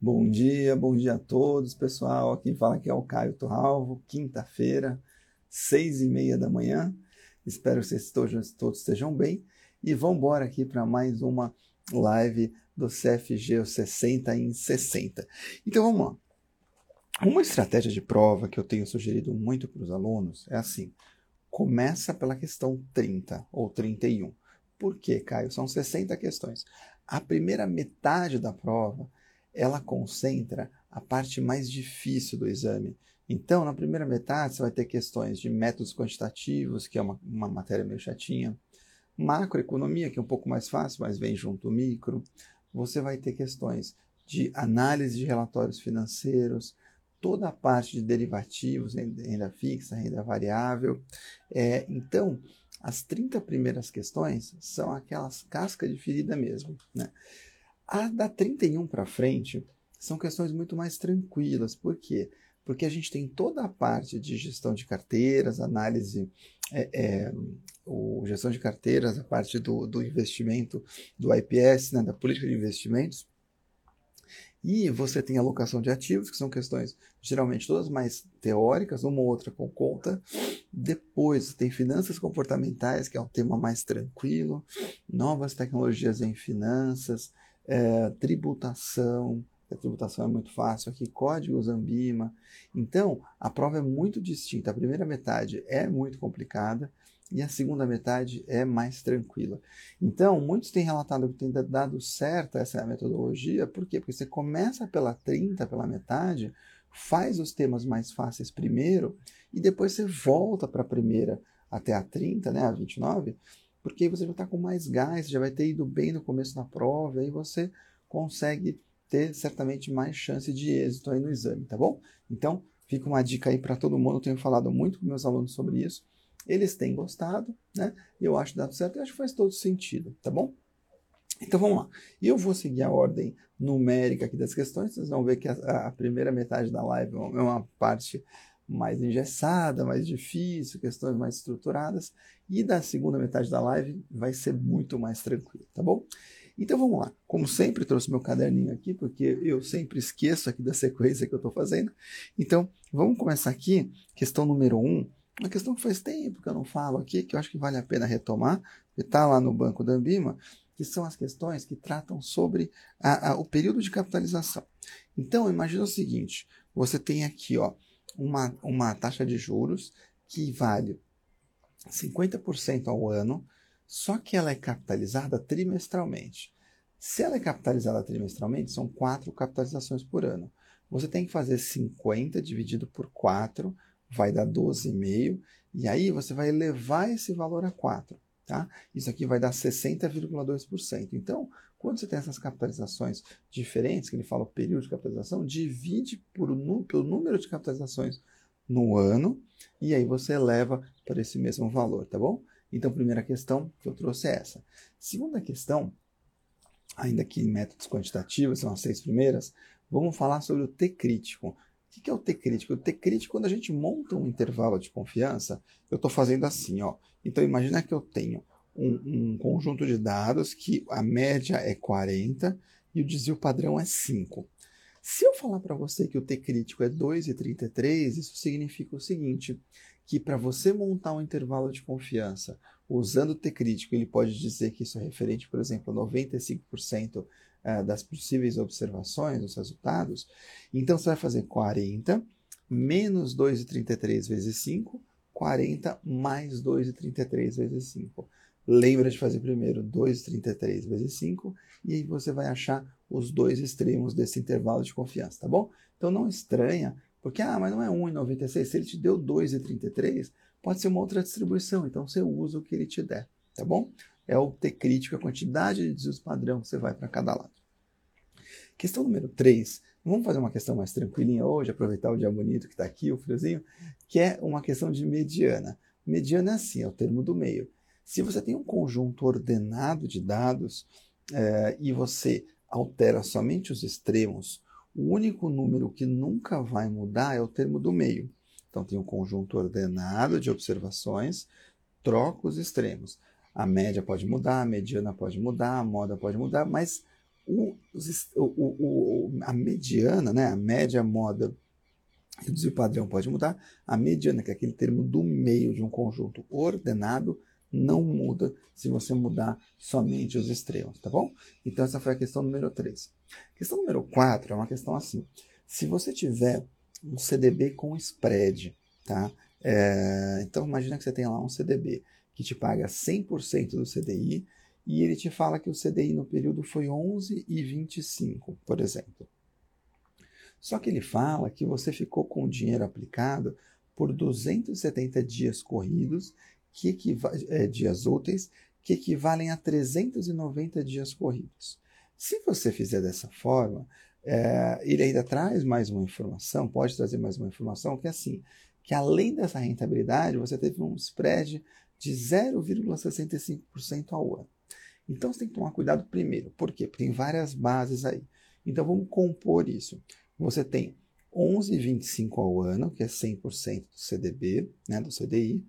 Bom dia, bom dia a todos, pessoal. Quem fala aqui é o Caio Torralvo, quinta-feira, seis e meia da manhã. Espero que vocês todos, estejam bem. E vamos embora aqui para mais uma live do CFG 60 em 60. Então vamos lá. Uma estratégia de prova que eu tenho sugerido muito para os alunos é assim: começa pela questão 30 ou 31. Por quê, Caio? São 60 questões. A primeira metade da prova ela concentra a parte mais difícil do exame. Então, na primeira metade, você vai ter questões de métodos quantitativos, que é uma, uma matéria meio chatinha, macroeconomia, que é um pouco mais fácil, mas vem junto o micro. Você vai ter questões de análise de relatórios financeiros, toda a parte de derivativos, renda fixa, renda variável. É, então, as 30 primeiras questões são aquelas cascas de ferida mesmo. Né? A da 31 para frente são questões muito mais tranquilas. Por quê? Porque a gente tem toda a parte de gestão de carteiras, análise, é, é, o, gestão de carteiras, a parte do, do investimento, do IPS, né, da política de investimentos. E você tem alocação de ativos, que são questões geralmente todas mais teóricas, uma ou outra com conta. Depois tem finanças comportamentais, que é um tema mais tranquilo, novas tecnologias em finanças, é, tributação, a tributação é muito fácil aqui, códigos Ambima. Então, a prova é muito distinta. A primeira metade é muito complicada e a segunda metade é mais tranquila. Então, muitos têm relatado que tem dado certo essa metodologia, por quê? Porque você começa pela 30, pela metade, faz os temas mais fáceis primeiro e depois você volta para a primeira até a 30, né, a 29, porque você já está com mais gás, já vai ter ido bem no começo da prova, aí você consegue ter certamente mais chance de êxito aí no exame, tá bom? Então, fica uma dica aí para todo mundo, eu tenho falado muito com meus alunos sobre isso, eles têm gostado, né? Eu acho dá certo e acho que faz todo sentido, tá bom? Então vamos lá. Eu vou seguir a ordem numérica aqui das questões. Vocês vão ver que a, a, primeira metade da live é uma parte mais engessada, mais difícil, questões mais estruturadas. E da segunda metade da live vai ser muito mais tranquilo, tá bom? Então vamos lá. Como sempre, trouxe meu caderninho aqui, porque eu sempre esqueço aqui da sequência que eu estou fazendo. Então, vamos começar aqui, questão número 1. Um, uma questão que faz tempo que eu não falo aqui, que eu acho que vale a pena retomar, que está lá no banco da Ambima, que são as questões que tratam sobre a, a, o período de capitalização. Então, imagina o seguinte: você tem aqui, ó, uma, uma taxa de juros que vale 50% ao ano, só que ela é capitalizada trimestralmente. Se ela é capitalizada trimestralmente, são quatro capitalizações por ano. Você tem que fazer 50 dividido por 4, vai dar 12,5, e aí você vai elevar esse valor a 4. Tá? Isso aqui vai dar 60,2%. Então, quando você tem essas capitalizações diferentes, que ele fala o período de capitalização, divide por, pelo número de capitalizações no ano e aí você eleva para esse mesmo valor, tá bom? Então, primeira questão que eu trouxe é essa. Segunda questão, ainda que métodos quantitativos, são as seis primeiras, vamos falar sobre o T crítico. O que é o T crítico? O T crítico, quando a gente monta um intervalo de confiança, eu estou fazendo assim, ó. Então, imagina que eu tenho um, um, conjunto de dados que a média é 40 e o desvio padrão é 5. Se eu falar para você que o T crítico é 2,33, isso significa o seguinte, que para você montar um intervalo de confiança usando o T crítico, ele pode dizer que isso é referente, por exemplo, a 95% eh, das possíveis observações, dos resultados. Então você vai fazer 40 menos 2,33 vezes 5, 40 mais 2,33 vezes 5. Lembra de fazer primeiro 2,33 vezes 5 e aí você vai achar os dois extremos desse intervalo de confiança, tá bom? Então não estranha, porque ah, mas não é 1,96, se ele te deu 2,33, pode ser uma outra distribuição, então você usa o que ele te der, tá bom? É o T crítico, a quantidade de desvios padrão que você vai para cada lado. Questão número 3. Vamos fazer uma questão mais tranquilinha hoje, aproveitar o dia bonito que está aqui, o friozinho, que é uma questão de mediana. Mediana é assim, é o termo do meio. Se você tem um conjunto ordenado de dados é, e você altera somente os extremos, o único número que nunca vai mudar é o termo do meio. Então, tem um conjunto ordenado de observações, troca os extremos. A média pode mudar, a mediana pode mudar, a moda pode mudar, mas o, o, o, a mediana, né, a média moda e o padrão pode mudar, a mediana, que é aquele termo do meio de um conjunto ordenado, não muda se você mudar somente os extremos, tá bom? Então essa foi a questão número 3. Questão número 4 é uma questão assim. Se você tiver um CDB com spread, tá? É, então imagina que você tem lá um CDB que te paga 100% do CDI e ele te fala que o CDI no período foi 11,25, por exemplo. Só que ele fala que você ficou com o dinheiro aplicado por 270 dias corridos, que é, dias úteis, que equivalem a 390 dias corridos. Se você fizer dessa forma, é, ele ainda traz mais uma informação, pode trazer mais uma informação, que é assim, que além dessa rentabilidade, você teve um spread de 0,65% ao ano. Então você tem que tomar cuidado primeiro. Por quê? Porque tem várias bases aí. Então vamos compor isso. Você tem 11,25 ao ano, que é 100% do CDB, né, do CDI,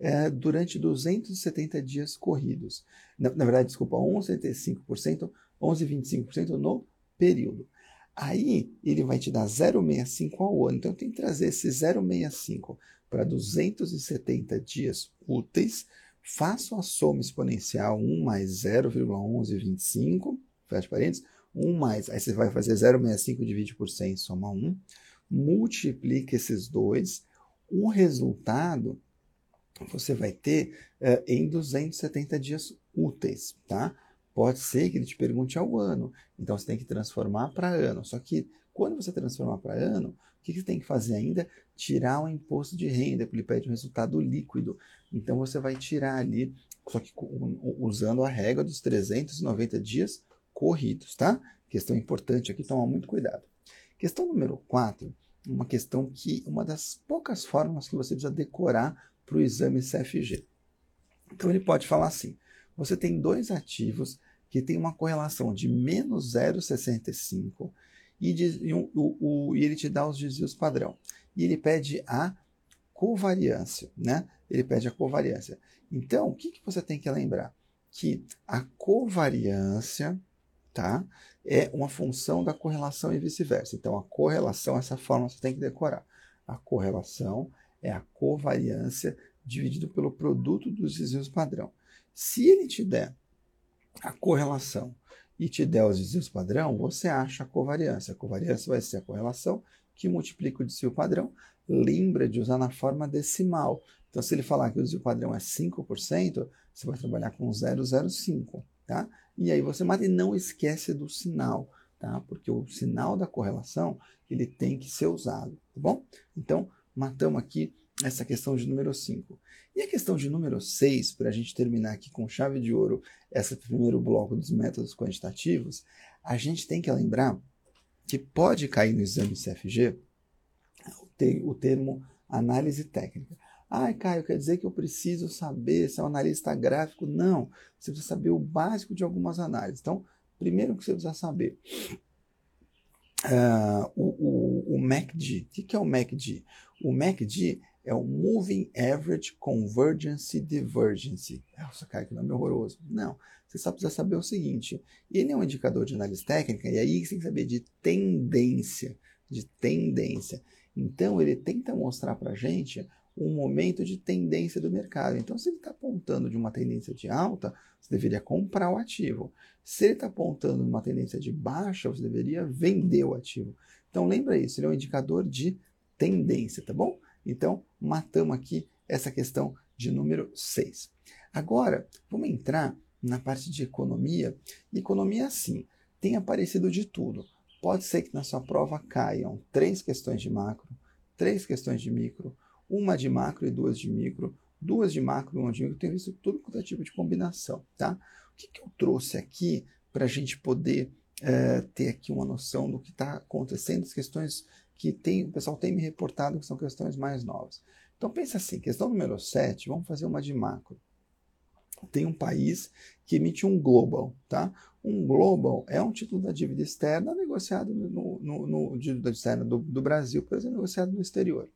é, durante 270 dias corridos. Na, na verdade, desculpa, 11,75%, 11,25% no período. Aí ele vai te dar 0,65 ao ano. Então tem que trazer esse 0,65 para 270 dias úteis Faço a soma exponencial 1 mais 0,1125, fecha parênteses, 1 mais, aí você vai fazer 0,65 divide por 100, soma 1, multiplica esses dois, o resultado você vai ter uh, em 270 dias úteis, tá? Pode ser que ele te pergunte ao ano, então você tem que transformar para ano. Só que quando você transformar para ano, o que você tem que fazer ainda? Tirar o imposto de renda, porque ele pede um resultado líquido. Então você vai tirar ali, só que usando a regra dos 390 dias corridos, tá? Questão importante aqui, tomar muito cuidado. Questão número 4, uma questão que, uma das poucas formas que você precisa decorar para o exame CFG. Então ele pode falar assim: você tem dois ativos que têm uma correlação de menos 0,65 e, e, o, o, e ele te dá os desvios padrão. E ele pede a covariância, né? Ele pede a covariância. Então, o que, que você tem que lembrar? Que a covariância, tá? É uma função da correlação e vice-versa. Então, a correlação, essa forma você tem que decorar. A correlação é a covariância dividido pelo produto dos desvios padrão. Se ele te der a correlação e te der os desvios padrão, você acha a covariância. A covariância vai ser a correlação que multiplica o desvio padrão. Lembra de usar na forma decimal. Então, se ele falar que o desvio padrão é 5%, você vai trabalhar com 0,05, tá? E aí você mata e não esquece do sinal, tá? Porque o sinal da correlação, ele tem que ser usado, tá bom? Então, matamos aqui essa questão de número 5. E a questão de número 6, para a gente terminar aqui com chave de ouro esse primeiro bloco dos métodos quantitativos, a gente tem que lembrar que pode cair no exame CFG o termo análise técnica. Ai, Caio, quer dizer que eu preciso saber se é um analista gráfico? Não, você precisa saber o básico de algumas análises. Então, primeiro que você precisa saber uh, o, o, o MACD. O que é o MACD? O MACD é o Moving Average Convergence Divergence. Nossa, cara, que nome horroroso. Não, você só precisa saber o seguinte: ele é um indicador de análise técnica, e aí você tem que saber de tendência. De tendência. Então, ele tenta mostrar para gente um momento de tendência do mercado. Então, se ele está apontando de uma tendência de alta, você deveria comprar o ativo. Se ele está apontando uma tendência de baixa, você deveria vender o ativo. Então, lembra isso, ele é um indicador de tendência, tá bom? Então, matamos aqui essa questão de número 6. Agora, vamos entrar na parte de economia. economia, sim, tem aparecido de tudo. Pode ser que na sua prova caiam três questões de macro, três questões de micro, uma de macro e duas de micro, duas de macro e uma de micro. Tenho visto tudo quanto é tipo de combinação, tá? O que, que eu trouxe aqui para a gente poder é, ter aqui uma noção do que está acontecendo, as questões que tem, o pessoal tem me reportado que são questões mais novas. Então pensa assim, questão número 7, vamos fazer uma de macro. Tem um país que emite um global, tá? Um global é um título da dívida externa negociado no, no, no dívida externa do, do, Brasil, por exemplo, negociado no exterior.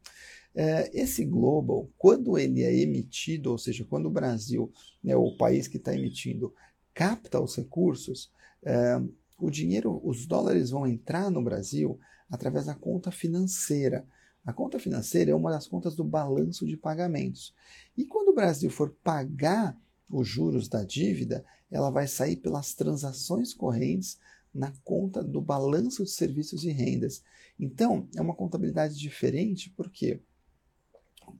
É, esse global, quando ele é emitido, ou seja, quando o Brasil, né, o país que está emitindo, capta os recursos, é, o dinheiro, os dólares vão entrar no Brasil através da conta financeira. A conta financeira é uma das contas do balanço de pagamentos. E quando o Brasil for pagar os juros da dívida, ela vai sair pelas transações correntes na conta do balanço de serviços e rendas. Então, é uma contabilidade diferente, porque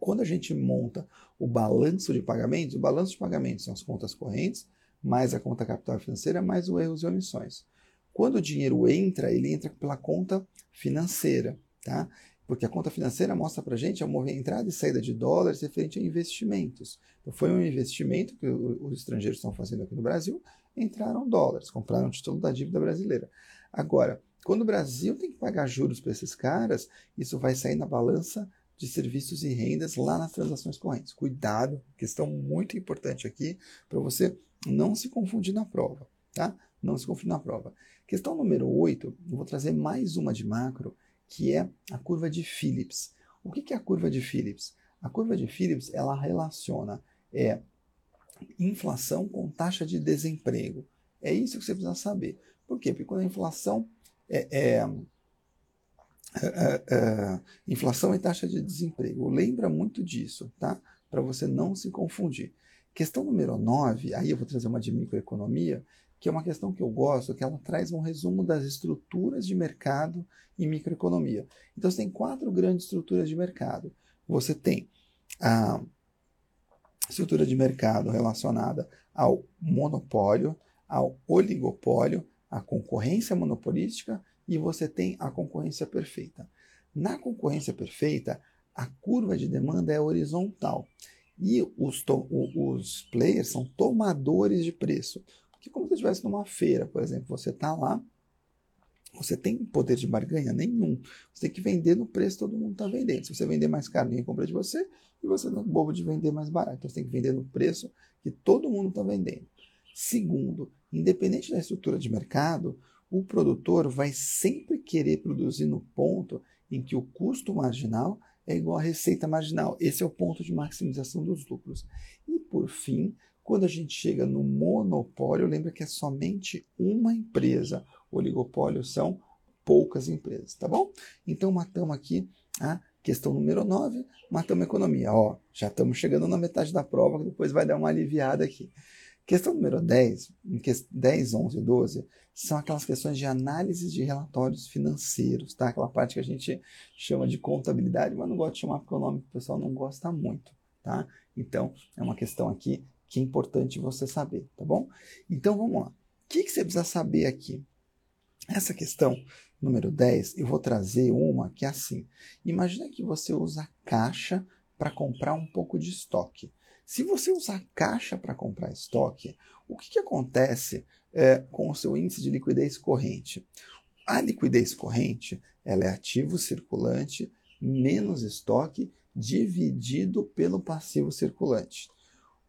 quando a gente monta o balanço de pagamentos, o balanço de pagamentos são as contas correntes, mais a conta capital financeira, mais os erros e omissões. Quando o dinheiro entra, ele entra pela conta financeira, tá? Porque a conta financeira mostra para a gente a entrada e saída de dólares referente a investimentos. Então, foi um investimento que os estrangeiros estão fazendo aqui no Brasil, entraram dólares, compraram o título da dívida brasileira. Agora, quando o Brasil tem que pagar juros para esses caras, isso vai sair na balança de serviços e rendas lá nas transações correntes. Cuidado, questão muito importante aqui para você não se confundir na prova, tá? Não se confundir na prova. Questão número 8, eu vou trazer mais uma de macro, que é a curva de Phillips. O que é a curva de Phillips? A curva de Phillips, ela relaciona é, inflação com taxa de desemprego. É isso que você precisa saber. Por quê? Porque quando a inflação é, é, é, é inflação e taxa de desemprego. Lembra muito disso, tá? Para você não se confundir. Questão número 9, aí eu vou trazer uma de microeconomia, que é uma questão que eu gosto, que ela traz um resumo das estruturas de mercado em microeconomia. Então você tem quatro grandes estruturas de mercado. Você tem a estrutura de mercado relacionada ao monopólio, ao oligopólio, à concorrência monopolística e você tem a concorrência perfeita. Na concorrência perfeita, a curva de demanda é horizontal e os, os players são tomadores de preço. Porque como se estivesse numa feira, por exemplo, você está lá, você tem poder de barganha nenhum. Você tem que vender no preço que todo mundo está vendendo. Se você vender mais caro, ninguém compra de você, e você não é bobo de vender mais barato. Então você tem que vender no preço que todo mundo está vendendo. Segundo, independente da estrutura de mercado, o produtor vai sempre querer produzir no ponto em que o custo marginal é igual à receita marginal. Esse é o ponto de maximização dos lucros. E por fim, quando a gente chega no monopólio, lembra que é somente uma empresa. Oligopólio são poucas empresas, tá bom? Então matamos aqui a questão número 9, matamos a economia. Ó, já estamos chegando na metade da prova, que depois vai dar uma aliviada aqui. Questão número 10, 10, 11 e 12, são aquelas questões de análise de relatórios financeiros, tá? Aquela parte que a gente chama de contabilidade, mas não gosto de chamar porque o nome o pessoal não gosta muito, tá? Então, é uma questão aqui que é importante você saber, tá bom? Então, vamos lá. O que, que você precisa saber aqui? Essa questão número 10, eu vou trazer uma que é assim. Imagina que você usa caixa para comprar um pouco de estoque. Se você usar caixa para comprar estoque, o que, que acontece é, com o seu índice de liquidez corrente? A liquidez corrente ela é ativo circulante menos estoque dividido pelo passivo circulante.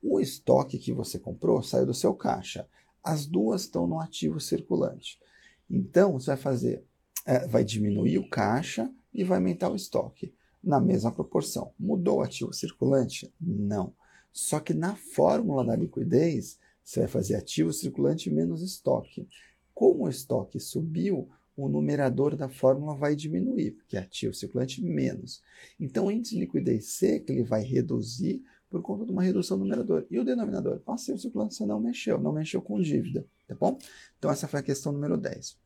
O estoque que você comprou saiu do seu caixa. As duas estão no ativo circulante. Então, você vai fazer, é, vai diminuir o caixa e vai aumentar o estoque na mesma proporção. Mudou o ativo circulante? Não. Só que na fórmula da liquidez, você vai fazer ativo circulante menos estoque. Como o estoque subiu, o numerador da fórmula vai diminuir, porque é ativo circulante menos. Então, o índice de liquidez seca ele vai reduzir por conta de uma redução do numerador. E o denominador? Passivo circulante você não mexeu, não mexeu com dívida, tá bom? Então, essa foi a questão número 10.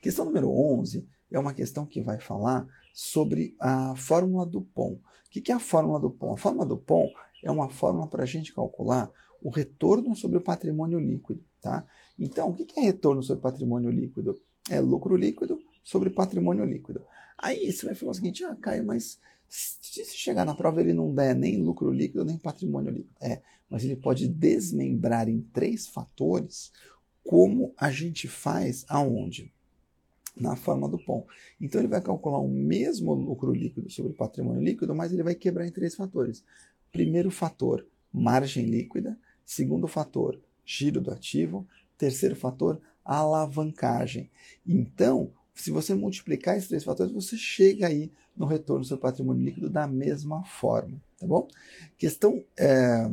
Questão número 11 é uma questão que vai falar sobre a fórmula do POM. O que é a fórmula do POM? A fórmula do POM é uma fórmula para a gente calcular o retorno sobre o patrimônio líquido. Tá? Então, o que é retorno sobre patrimônio líquido? É lucro líquido sobre patrimônio líquido. Aí você vai falar o seguinte: ah, Caio, mas se chegar na prova ele não der nem lucro líquido nem patrimônio líquido. É, mas ele pode desmembrar em três fatores como a gente faz aonde? Na forma do POM. Então ele vai calcular o mesmo lucro líquido sobre patrimônio líquido, mas ele vai quebrar em três fatores. Primeiro fator, margem líquida. Segundo fator, giro do ativo. Terceiro fator, alavancagem. Então, se você multiplicar esses três fatores, você chega aí no retorno do seu patrimônio líquido da mesma forma, tá bom? Questão é,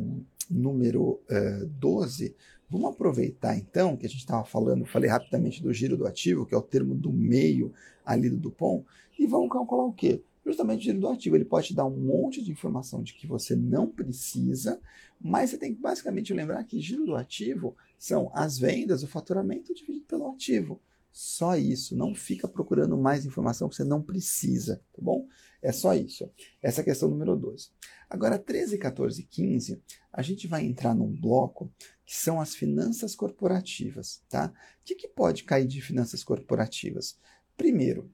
número é, 12 Vamos aproveitar então que a gente estava falando, falei rapidamente do giro do ativo, que é o termo do meio ali do Dupont, e vamos calcular o quê? Justamente o giro do ativo. Ele pode te dar um monte de informação de que você não precisa, mas você tem que basicamente lembrar que giro do ativo são as vendas, o faturamento dividido pelo ativo. Só isso. Não fica procurando mais informação que você não precisa, tá bom? É só isso. Essa é a questão número 2. Agora, 13, 14 e 15, a gente vai entrar num bloco que são as finanças corporativas, tá? O que, que pode cair de finanças corporativas? Primeiro,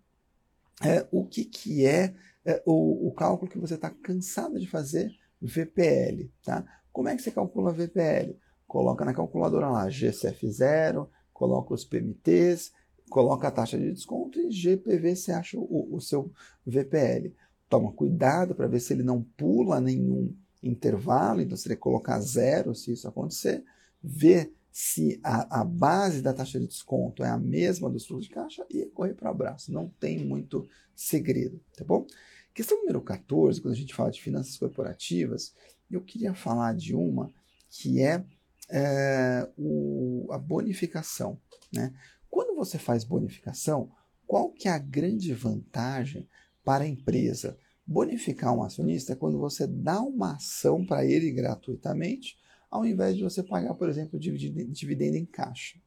é, o que, que é, é o, o cálculo que você está cansado de fazer, VPL, tá? Como é que você calcula VPL? Coloca na calculadora lá GCF0, coloca os PMTs, coloca a taxa de desconto e GPV você acha o, o seu VPL. Toma cuidado para ver se ele não pula nenhum intervalo, então você tem que colocar zero se isso acontecer, ver se a, a base da taxa de desconto é a mesma dos fluxos de caixa e correr para o abraço. Não tem muito segredo, tá bom? Questão número 14, quando a gente fala de finanças corporativas, eu queria falar de uma que é, é o, a bonificação. Né? Quando você faz bonificação, qual que é a grande vantagem para a empresa? Bonificar um acionista é quando você dá uma ação para ele gratuitamente, ao invés de você pagar, por exemplo, dividendo em caixa.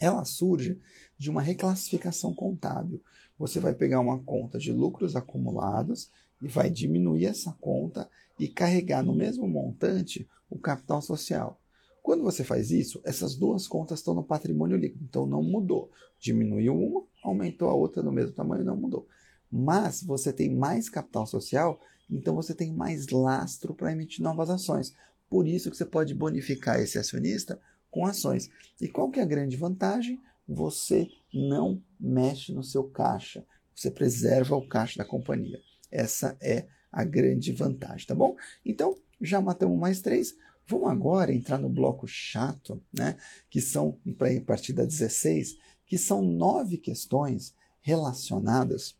Ela surge de uma reclassificação contábil. Você vai pegar uma conta de lucros acumulados e vai diminuir essa conta e carregar no mesmo montante o capital social. Quando você faz isso, essas duas contas estão no patrimônio líquido, então não mudou. Diminuiu uma, aumentou a outra no mesmo tamanho, não mudou. Mas você tem mais capital social, então você tem mais lastro para emitir novas ações. Por isso que você pode bonificar esse acionista com ações. E qual que é a grande vantagem? Você não mexe no seu caixa. Você preserva o caixa da companhia. Essa é a grande vantagem, tá bom? Então, já matamos mais três. Vamos agora entrar no bloco chato, né? Que são, a partir da 16, que são nove questões relacionadas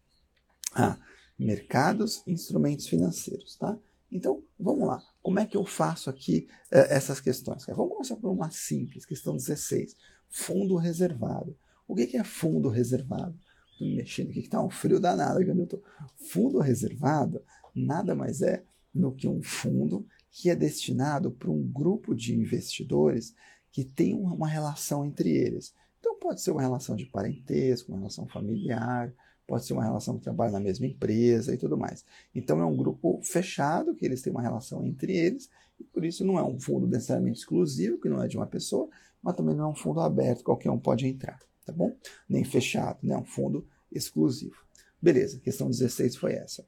a mercados e instrumentos financeiros, tá? Então, vamos lá. Como é que eu faço aqui eh, essas questões? Vamos começar por uma simples, questão 16. Fundo reservado. O que, que é fundo reservado? Estou me mexendo aqui que está um frio danado onde eu estou. Fundo reservado nada mais é do que um fundo que é destinado para um grupo de investidores que tem uma relação entre eles. Então, pode ser uma relação de parentesco, uma relação familiar, pode ser uma relação que trabalha na mesma empresa e tudo mais. Então, é um grupo fechado, que eles têm uma relação entre eles, e por isso não é um fundo necessariamente exclusivo, que não é de uma pessoa, mas também não é um fundo aberto, qualquer um pode entrar, tá bom? Nem fechado, né? É um fundo exclusivo. Beleza, questão 16 foi essa.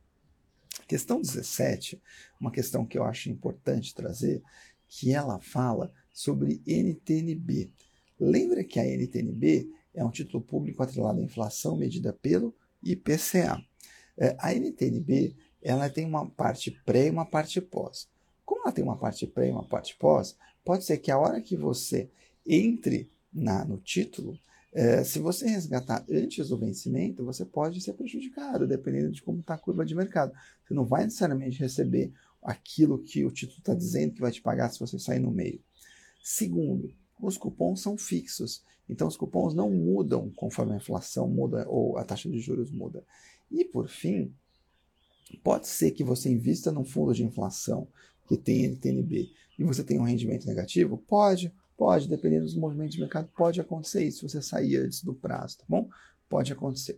Questão 17, uma questão que eu acho importante trazer, que ela fala sobre NTNB. Lembra que a NTNB é um título público atrelado à inflação medida pelo IPCA. É, a NTNB ela tem uma parte pré e uma parte pós. Como ela tem uma parte pré e uma parte pós, pode ser que a hora que você entre na, no título, é, se você resgatar antes do vencimento, você pode ser prejudicado, dependendo de como está a curva de mercado. Você não vai necessariamente receber aquilo que o título está dizendo que vai te pagar se você sair no meio. Segundo, os cupons são fixos. Então, os cupons não mudam conforme a inflação muda ou a taxa de juros muda. E, por fim, pode ser que você invista num fundo de inflação que tem NTNB e você tenha um rendimento negativo? Pode. Pode, dependendo dos movimentos de mercado, pode acontecer isso se você sair antes do prazo, tá bom? Pode acontecer.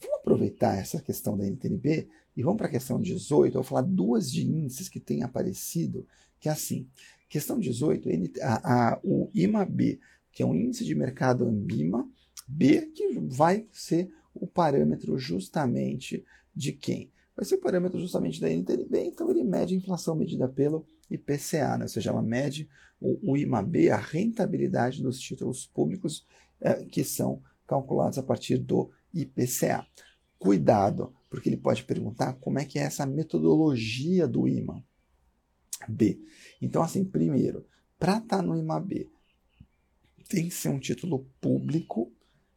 Vamos aproveitar essa questão da NTNB e vamos para a questão 18. Eu vou falar duas de índices que têm aparecido, que é assim. Questão 18, a, a, o IMA-B, que é um índice de mercado Ambima, B, que vai ser o parâmetro justamente de quem? Vai ser o parâmetro justamente da NTNB, então ele mede a inflação medida pelo IPCA, né? ou seja, ela mede o, o IMAB, a rentabilidade dos títulos públicos é, que são calculados a partir do IPCA. Cuidado, porque ele pode perguntar como é que é essa metodologia do IMA. B. Então, assim, primeiro, para estar tá no IMAB, tem que ser um título público.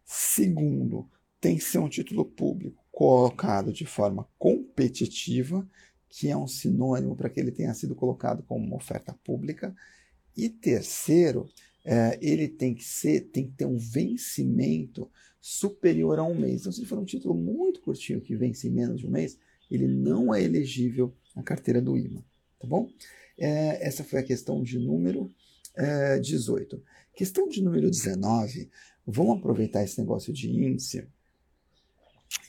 Segundo, tem que ser um título público colocado de forma competitiva que é um sinônimo para que ele tenha sido colocado como uma oferta pública. E terceiro, é, ele tem que ser, tem que ter um vencimento superior a um mês. Então, se for um título muito curtinho que vence em menos de um mês, ele não é elegível à carteira do IMA, tá bom? É, essa foi a questão de número é, 18. Questão de número 19, vamos aproveitar esse negócio de índice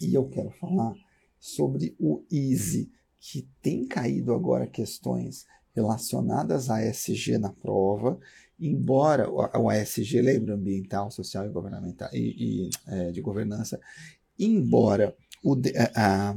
e eu quero falar sobre o EASY, que tem caído agora questões relacionadas à ESG na prova, embora o ESG, lembra, ambiental, social e governamental e, e é, de governança, embora o, a,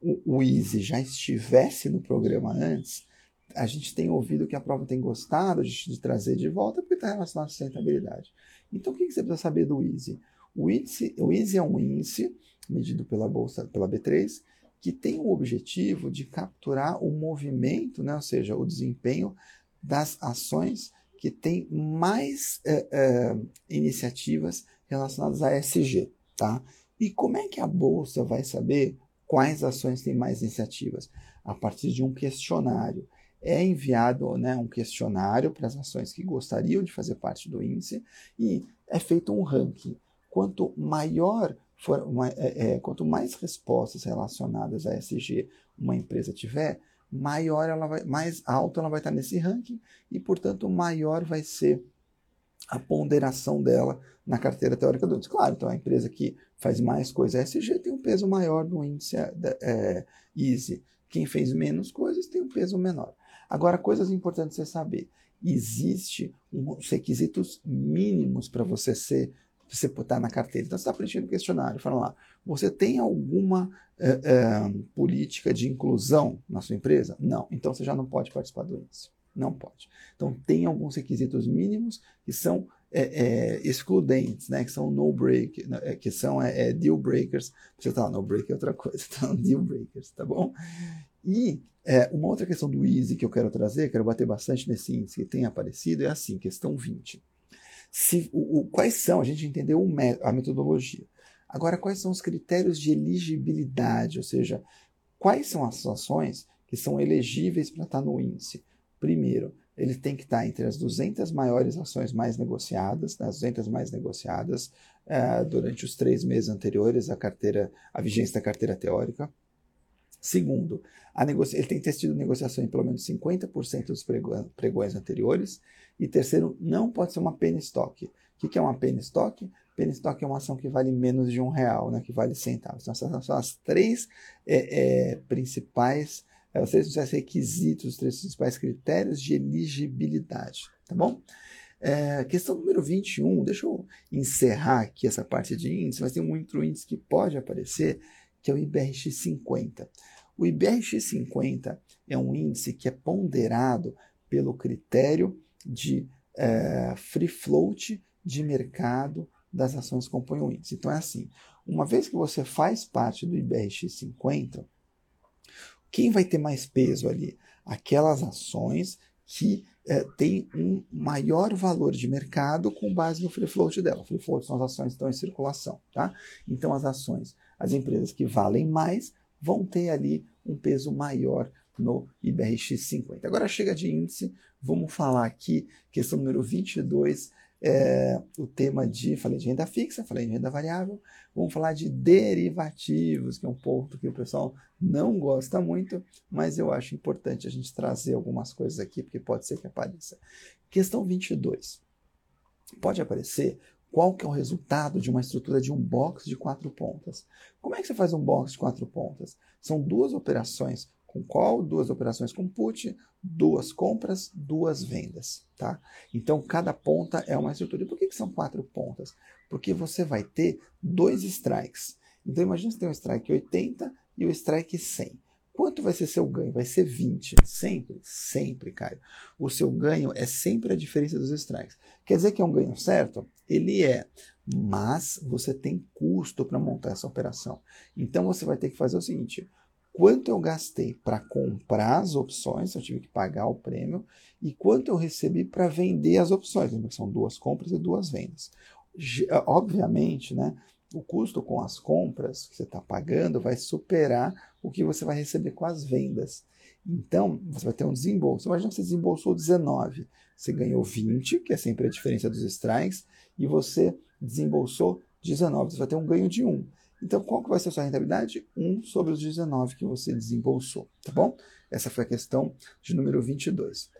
o, o EASY já estivesse no programa antes, a gente tem ouvido que a prova tem gostado de, de trazer de volta porque está relacionado à sustentabilidade. Então, o que, que você precisa saber do EASY? O, índice, o EASY é um índice medido pela bolsa, pela B3, que tem o objetivo de capturar o movimento, né, ou seja, o desempenho das ações que têm mais é, é, iniciativas relacionadas a SG, tá? E como é que a bolsa vai saber quais ações têm mais iniciativas? A partir de um questionário. É enviado né, um questionário para as ações que gostariam de fazer parte do índice e é feito um ranking. Quanto maior for uma, é, é, quanto mais respostas relacionadas a SG uma empresa tiver, maior ela vai, mais alto ela vai estar nesse ranking e, portanto, maior vai ser a ponderação dela na carteira teórica do índice. Claro, então a empresa que faz mais coisa SG tem um peso maior no índice é, é, EASY. Quem fez menos coisas tem um peso menor. Agora, coisas importantes você saber. Existe uns requisitos mínimos para você ser você botar na carteira. Então, você está preenchendo o questionário, fala lá, você tem alguma é, é, política de inclusão na sua empresa? Não. Então, você já não pode participar do índice. Não pode. Então, tem alguns requisitos mínimos que são é, excludentes, né? que são no break, né, que são deal breakers. Você está no break é outra coisa, está deal breakers, tá bom? E uma outra questão do easy que eu quero trazer, quero bater bastante nesse índice que tem aparecido, é assim, questão 20. Se, o, o, quais são, a gente entendeu a metodologia. Agora, quais são os critérios de elegibilidade, ou seja, quais são as ações que são elegíveis para estar no índice? Primeiro, ele tem que estar entre as 200 maiores ações mais negociadas, né, as 200 mais negociadas uh, durante os três meses anteriores à carteira, à vigência da carteira teórica. Segundo, ele tem que ter tido negociação em pelo menos 50% dos pregões anteriores. E terceiro, não pode ser uma penny stock. O que é uma penny stock? Penny stock é uma ação que vale menos de um real, né, que vale centavos. Então, essas são as três é, é, principais, é, os três principais requisitos, os três principais critérios de elegibilidade. Tá bom? É, questão número 21, deixa eu encerrar aqui essa parte de índice, mas tem outro índice que pode aparecer, que é o IBRX 50. O IBRX 50 é um índice que é ponderado pelo critério de é, free float de mercado das ações que compõem o índice. Então é assim, uma vez que você faz parte do IBRX 50, quem vai ter mais peso ali? Aquelas ações que é, têm um maior valor de mercado com base no free float dela. Free float são as ações que estão em circulação, tá? Então as ações, as empresas que valem mais vão ter ali um peso maior no IBRX 50. Agora chega de índice, vamos falar aqui, questão número 22, é, o tema de, falei de renda fixa, falei de renda variável, vamos falar de derivativos, que é um ponto que o pessoal não gosta muito, mas eu acho importante a gente trazer algumas coisas aqui, porque pode ser que apareça. Questão 22. Pode aparecer qual que é o resultado de uma estrutura de um box de quatro pontas. Como é que você faz um box de quatro pontas? São duas operações com call, duas operações com put, duas compras, duas vendas, tá? Então cada ponta é uma estrutura. E por que, que são quatro pontas? Porque você vai ter dois strikes. Então imagina você tem um strike 80 e o um strike 100. Quanto vai ser seu ganho? Vai ser 20. Sempre, sempre, Caio. O seu ganho é sempre a diferença dos strikes. Quer dizer que é um ganho certo? Ele é. Mas você tem custo para montar essa operação. Então você vai ter que fazer o seguinte: quanto eu gastei para comprar as opções, eu tive que pagar o prêmio, e quanto eu recebi para vender as opções, são duas compras e duas vendas. Obviamente, né, o custo com as compras que você está pagando vai superar o que você vai receber com as vendas. Então, você vai ter um desembolso. Imagina que você desembolsou 19. Você ganhou 20, que é sempre a diferença dos strikes, e você desembolsou 19. Você vai ter um ganho de 1. Então, qual que vai ser a sua rentabilidade? 1 sobre os 19 que você desembolsou, tá bom? Essa foi a questão de número 22.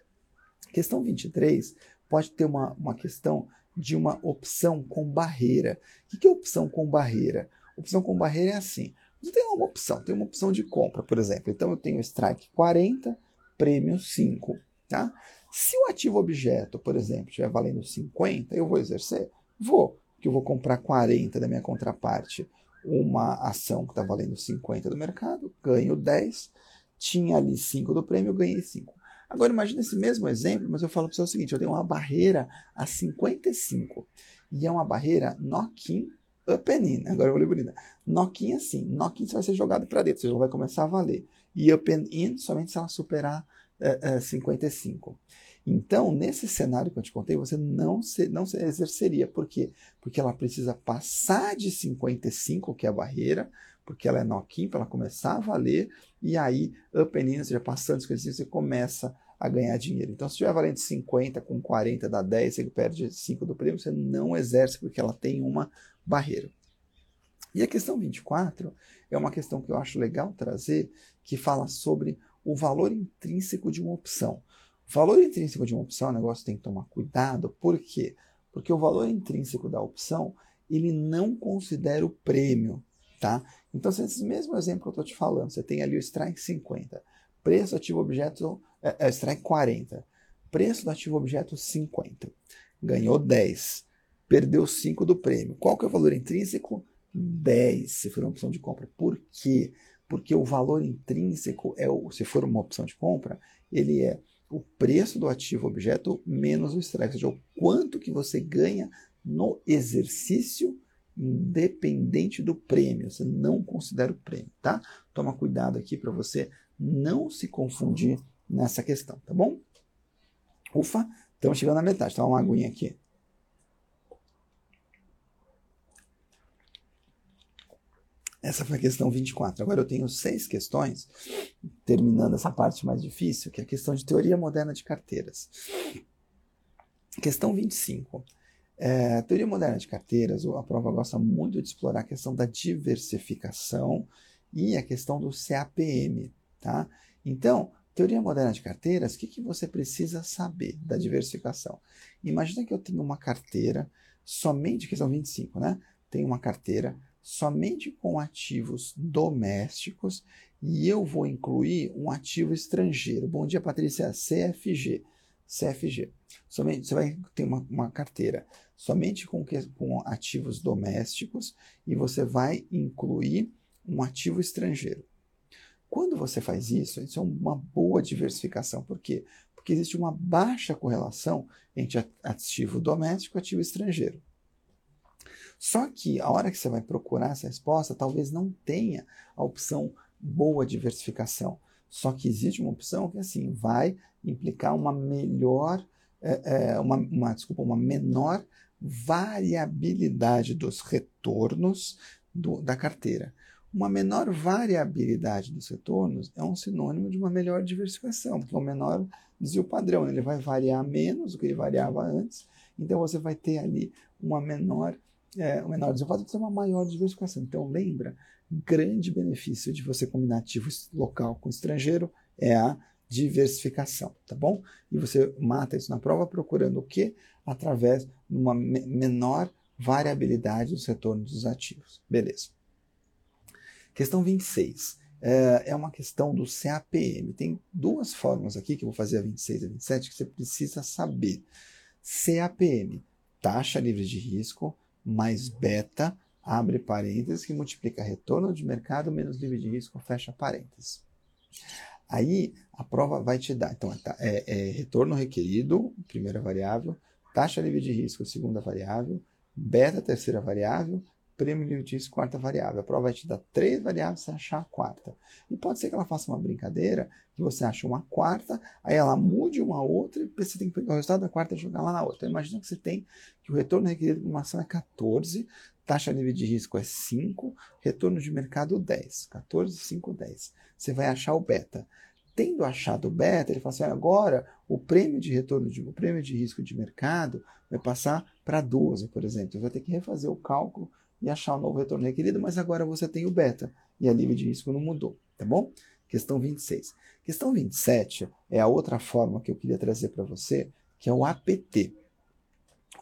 Questão 23 pode ter uma, uma questão de uma opção com barreira. O que é opção com barreira? Opção com barreira é assim: você tem uma opção, tem uma opção de compra, por exemplo. Então eu tenho strike 40, prêmio 5. Tá? Se o ativo objeto, por exemplo, estiver valendo 50, eu vou exercer? Vou, porque eu vou comprar 40 da minha contraparte, uma ação que está valendo 50 do mercado, ganho 10, tinha ali 5 do prêmio, ganhei 5. Agora imagine esse mesmo exemplo, mas eu falo para você o seguinte, eu tenho uma barreira a 55 e é uma barreira knock-in up and in. Agora eu vou ler bonita. Knock-in assim, knock-in você vai ser jogado para dentro, você vai começar a valer. E up and in somente se ela superar é, é, 55. Então, nesse cenário que eu te contei, você não se, não se exerceria. Por quê? Porque ela precisa passar de 55, que é a barreira, porque ela é knock-in, para ela começar a valer, e aí, up and in, ou seja, passando de 55, você começa a ganhar dinheiro. Então, se estiver valendo 50 com 40 dá 10, você perde 5 do prêmio, você não exerce porque ela tem uma barreira. E a questão 24 é uma questão que eu acho legal trazer, que fala sobre o valor intrínseco de uma opção. O valor intrínseco de uma opção é um negócio que tem que tomar cuidado, por quê? Porque o valor intrínseco da opção, ele não considera o prêmio, tá? Então, se esse mesmo exemplo que eu estou te falando, você tem ali o strike 50, preço ativo objeto é, é strike 40. Preço do ativo objeto 50. Ganhou 10. Perdeu 5 do prêmio. Qual que é o valor intrínseco? 10, se for uma opção de compra. Por quê? Porque o valor intrínseco é o, se for uma opção de compra, ele é o preço do ativo objeto menos o strike, ou seja, o quanto que você ganha no exercício independente do prêmio. Você não considera o prêmio, tá? Toma cuidado aqui para você não se confundir nessa questão, tá bom? Ufa, estamos chegando na metade. Tá uma aguinha aqui. Essa foi a questão 24. Agora eu tenho seis questões, terminando essa parte mais difícil, que é a questão de teoria moderna de carteiras. Questão 25. É, teoria moderna de carteiras, a prova gosta muito de explorar a questão da diversificação e a questão do CAPM. Tá? Então, Teoria moderna de carteiras, o que, que você precisa saber da diversificação? Imagina que eu tenho uma carteira somente, questão 25, né? Tenho uma carteira somente com ativos domésticos e eu vou incluir um ativo estrangeiro. Bom dia, Patrícia. CFG. CFG. Somente, você vai ter uma, uma carteira somente com, com ativos domésticos e você vai incluir um ativo estrangeiro. Quando você faz isso, isso é uma boa diversificação. Por quê? Porque existe uma baixa correlação entre ativo doméstico e ativo estrangeiro. Só que a hora que você vai procurar essa resposta, talvez não tenha a opção boa diversificação. Só que existe uma opção que assim vai implicar uma melhor, é, é, uma, uma, desculpa, uma menor variabilidade dos retornos do, da carteira. Uma menor variabilidade dos retornos é um sinônimo de uma melhor diversificação, porque é um menor desvio padrão, ele vai variar menos do que ele variava antes, então você vai ter ali uma menor, é, menor desvio padrão, uma maior diversificação. Então lembra, grande benefício de você combinar ativo local com estrangeiro é a diversificação, tá bom? E você mata isso na prova procurando o quê? Através de uma menor variabilidade dos retornos dos ativos. Beleza. Questão 26 é, é uma questão do CAPM. Tem duas formas aqui, que eu vou fazer a 26 e a 27, que você precisa saber. CAPM, taxa livre de risco, mais beta, abre parênteses, que multiplica retorno de mercado menos livre de risco, fecha parênteses. Aí a prova vai te dar, então, é, é retorno requerido, primeira variável, taxa livre de risco, segunda variável, beta, terceira variável, prêmio de risco quarta variável. A prova vai te dar três variáveis você achar a quarta. E pode ser que ela faça uma brincadeira, que você acha uma quarta, aí ela mude uma outra, e você tem que pegar o resultado da quarta e jogar lá na outra. Então, imagina que você tem que o retorno requerido de uma ação é 14, taxa livre de risco é 5, retorno de mercado 10. 14, 5, 10. Você vai achar o beta. Tendo achado o beta, ele fala assim: agora o prêmio de retorno, de, o prêmio de risco de mercado vai passar para 12, por exemplo. Você vai ter que refazer o cálculo e achar o novo retorno requerido, mas agora você tem o beta e a nível de risco não mudou, tá bom? Questão 26. Questão 27 é a outra forma que eu queria trazer para você, que é o APT.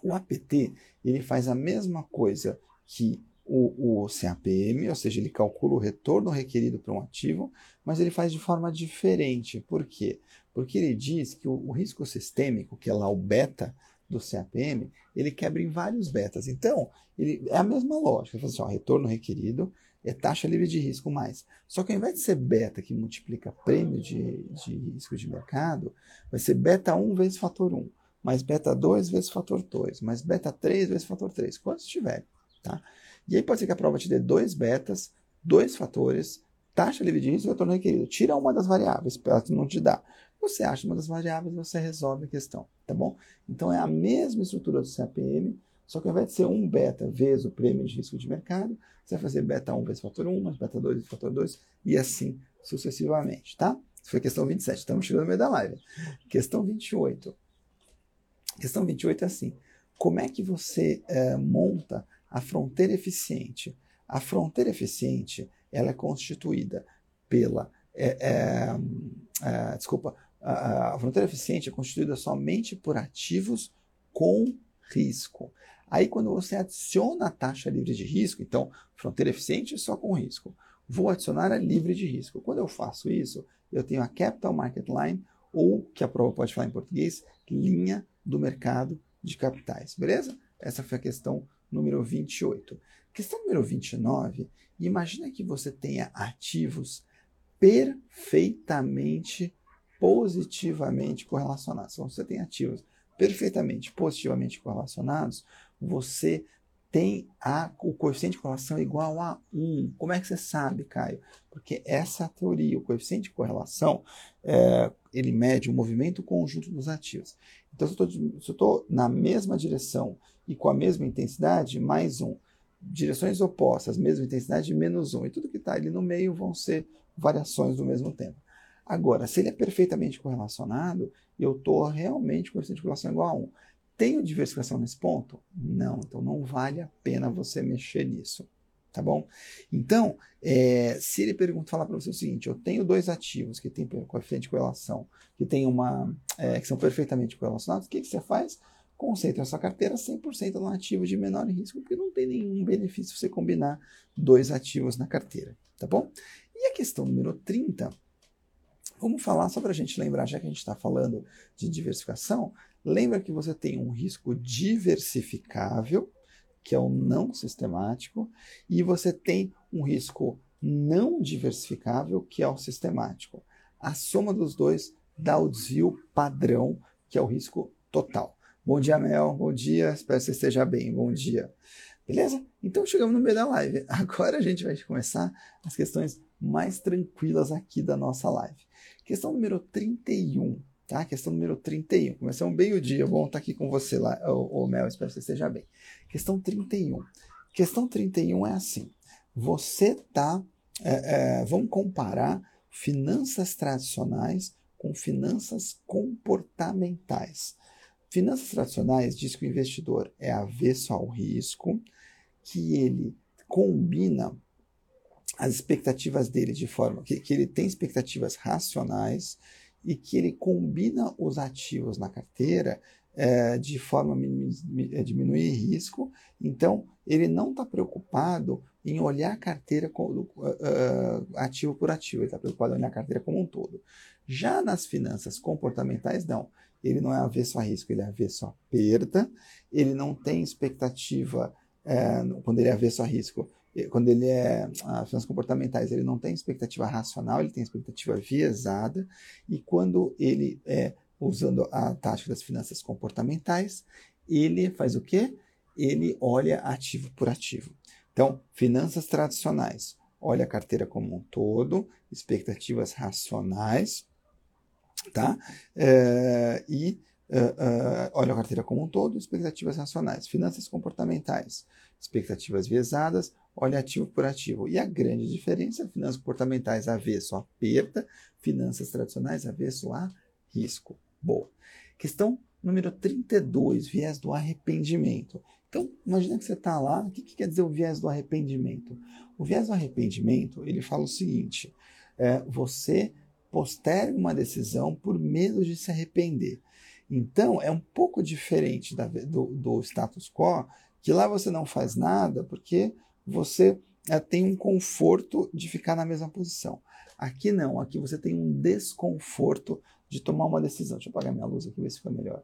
O APT, ele faz a mesma coisa que o, o CAPM, ou seja, ele calcula o retorno requerido para um ativo, mas ele faz de forma diferente. Por quê? Porque ele diz que o, o risco sistêmico, que é lá o beta do CAPM, ele quebra em vários betas. Então, ele, é a mesma lógica. Ele fala assim, ó, retorno requerido é taxa livre de risco mais. Só que ao invés de ser beta que multiplica prêmio de, de risco de mercado, vai ser beta 1 vezes fator 1, mais beta 2 vezes fator 2, mais beta 3 vezes fator 3, quantos tiver. Tá? E aí pode ser que a prova te dê dois betas, dois fatores, taxa livre de risco e retorno requerido. Tira uma das variáveis, para não te dar. Você acha uma das variáveis, você resolve a questão, tá bom? Então é a mesma estrutura do CAPM, só que ao invés de ser um beta vezes o prêmio de risco de mercado, você vai fazer beta 1 vezes fator 1, mais beta 2 vezes fator 2, e assim sucessivamente, tá? Isso foi questão 27, estamos chegando no meio da live. Questão 28. Questão 28 é assim, como é que você é, monta a fronteira eficiente. A fronteira eficiente ela é constituída pela. É, é, desculpa, a, fronteira eficiente é constituída somente por ativos com risco. Aí, quando você adiciona a taxa livre de risco, então, fronteira eficiente só com risco. Vou adicionar a livre de risco. Quando eu faço isso, eu tenho a Capital Market Line, ou, que a prova pode falar em português, linha do mercado de capitais. Beleza? Essa foi a questão número 28. Questão número 29, imagina que você tenha ativos perfeitamente positivamente correlacionados. Então, você tem ativos perfeitamente positivamente correlacionados, você tem a, o coeficiente de correlação igual a 1. Como é que você sabe, Caio? Porque essa é teoria, o coeficiente de correlação, é, ele mede o movimento conjunto dos ativos. Então, se eu estou na mesma direção e com a mesma intensidade, mais um. Direções opostas, mesma intensidade, menos um. E tudo que está ali no meio vão ser variações do mesmo tempo. Agora, se ele é perfeitamente correlacionado, eu estou realmente com coeficiente de correlação igual a 1. Tenho diversificação nesse ponto? Não, então não vale a pena você mexer nisso. Tá bom? Então, é, se ele pergunta, falar para você o seguinte: eu tenho dois ativos que têm coeficiente de correlação, que, tem uma, é, que são perfeitamente correlacionados, o que, que você faz? Concentra sua carteira 100% no ativo de menor risco, porque não tem nenhum benefício você combinar dois ativos na carteira. Tá bom? E a questão número 30, vamos falar só para a gente lembrar, já que a gente está falando de diversificação, Lembra que você tem um risco diversificável, que é o não sistemático, e você tem um risco não diversificável, que é o sistemático. A soma dos dois dá o desvio padrão, que é o risco total. Bom dia, Mel. Bom dia. Espero que você esteja bem. Bom dia. Beleza? Então chegamos no meio da live. Agora a gente vai começar as questões mais tranquilas aqui da nossa live. Questão número 31. Tá? Questão número 31. Começamos bem o dia. Bom estar aqui com você lá, ô, ô Mel. Espero que você esteja bem. Questão 31. Questão 31 é assim. Você tá. É, é, vamos comparar finanças tradicionais com finanças comportamentais. Finanças tradicionais diz que o investidor é avesso ao risco, que ele combina as expectativas dele de forma que, que ele tem expectativas racionais e que ele combina os ativos na carteira é, de forma a é, diminuir risco. Então, ele não está preocupado em olhar a carteira uh, ativo por ativo, ele está preocupado em olhar a carteira como um todo. Já nas finanças comportamentais, não. Ele não é avesso a risco, ele é avesso a perda, ele não tem expectativa, é, quando ele é avesso a risco, quando ele é ah, finanças comportamentais, ele não tem expectativa racional, ele tem expectativa viesada, e quando ele é usando a tática das finanças comportamentais, ele faz o quê? Ele olha ativo por ativo. Então, finanças tradicionais, olha a carteira como um todo, expectativas racionais, tá? É, e uh, olha a carteira como um todo, expectativas racionais. Finanças comportamentais, expectativas viesadas, olha ativo por ativo. E a grande diferença, finanças comportamentais avesso a perda, finanças tradicionais avesso a risco. Boa. Questão número 32, viés do arrependimento. Então, imagina que você está lá, o que, que, quer dizer o viés do arrependimento? O viés do arrependimento, ele fala o seguinte, é, você posterga uma decisão por medo de se arrepender. Então, é um pouco diferente da, do, do, status quo, que lá você não faz nada porque você é, tem um conforto de ficar na mesma posição. Aqui não, aqui você tem um desconforto de tomar uma decisão. Deixa eu apagar minha luz aqui, ver se fica melhor.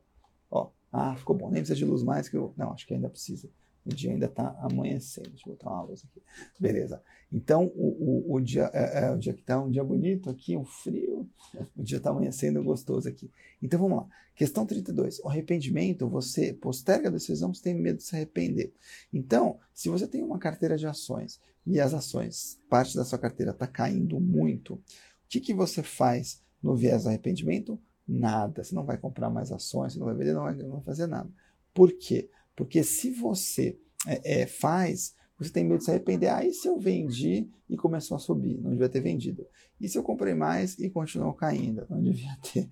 Ó, ah, ficou bom, nem precisa de luz mais que eu. Não, acho que ainda precisa. O dia ainda está amanhecendo. Deixa eu botar uma luz aqui. Beleza. Então, o, o, o dia, é, é, o dia que está um dia bonito aqui, um frio, o dia está amanhecendo gostoso aqui. Então, vamos lá. Questão 32. O arrependimento, você posterga a decisão, você tem medo de se arrepender. Então, se você tem uma carteira de ações e as ações, parte da sua carteira está caindo muito, o que, que você faz no viés do arrependimento? Nada. Você não vai comprar mais ações, você não vai vender, não vai, não vai fazer nada. Por quê? Porque se você é, é, faz, você tem medo de se arrepender. Aí se eu vendi e começou a subir, não devia ter vendido. E se eu comprei mais e continuou caindo, não devia ter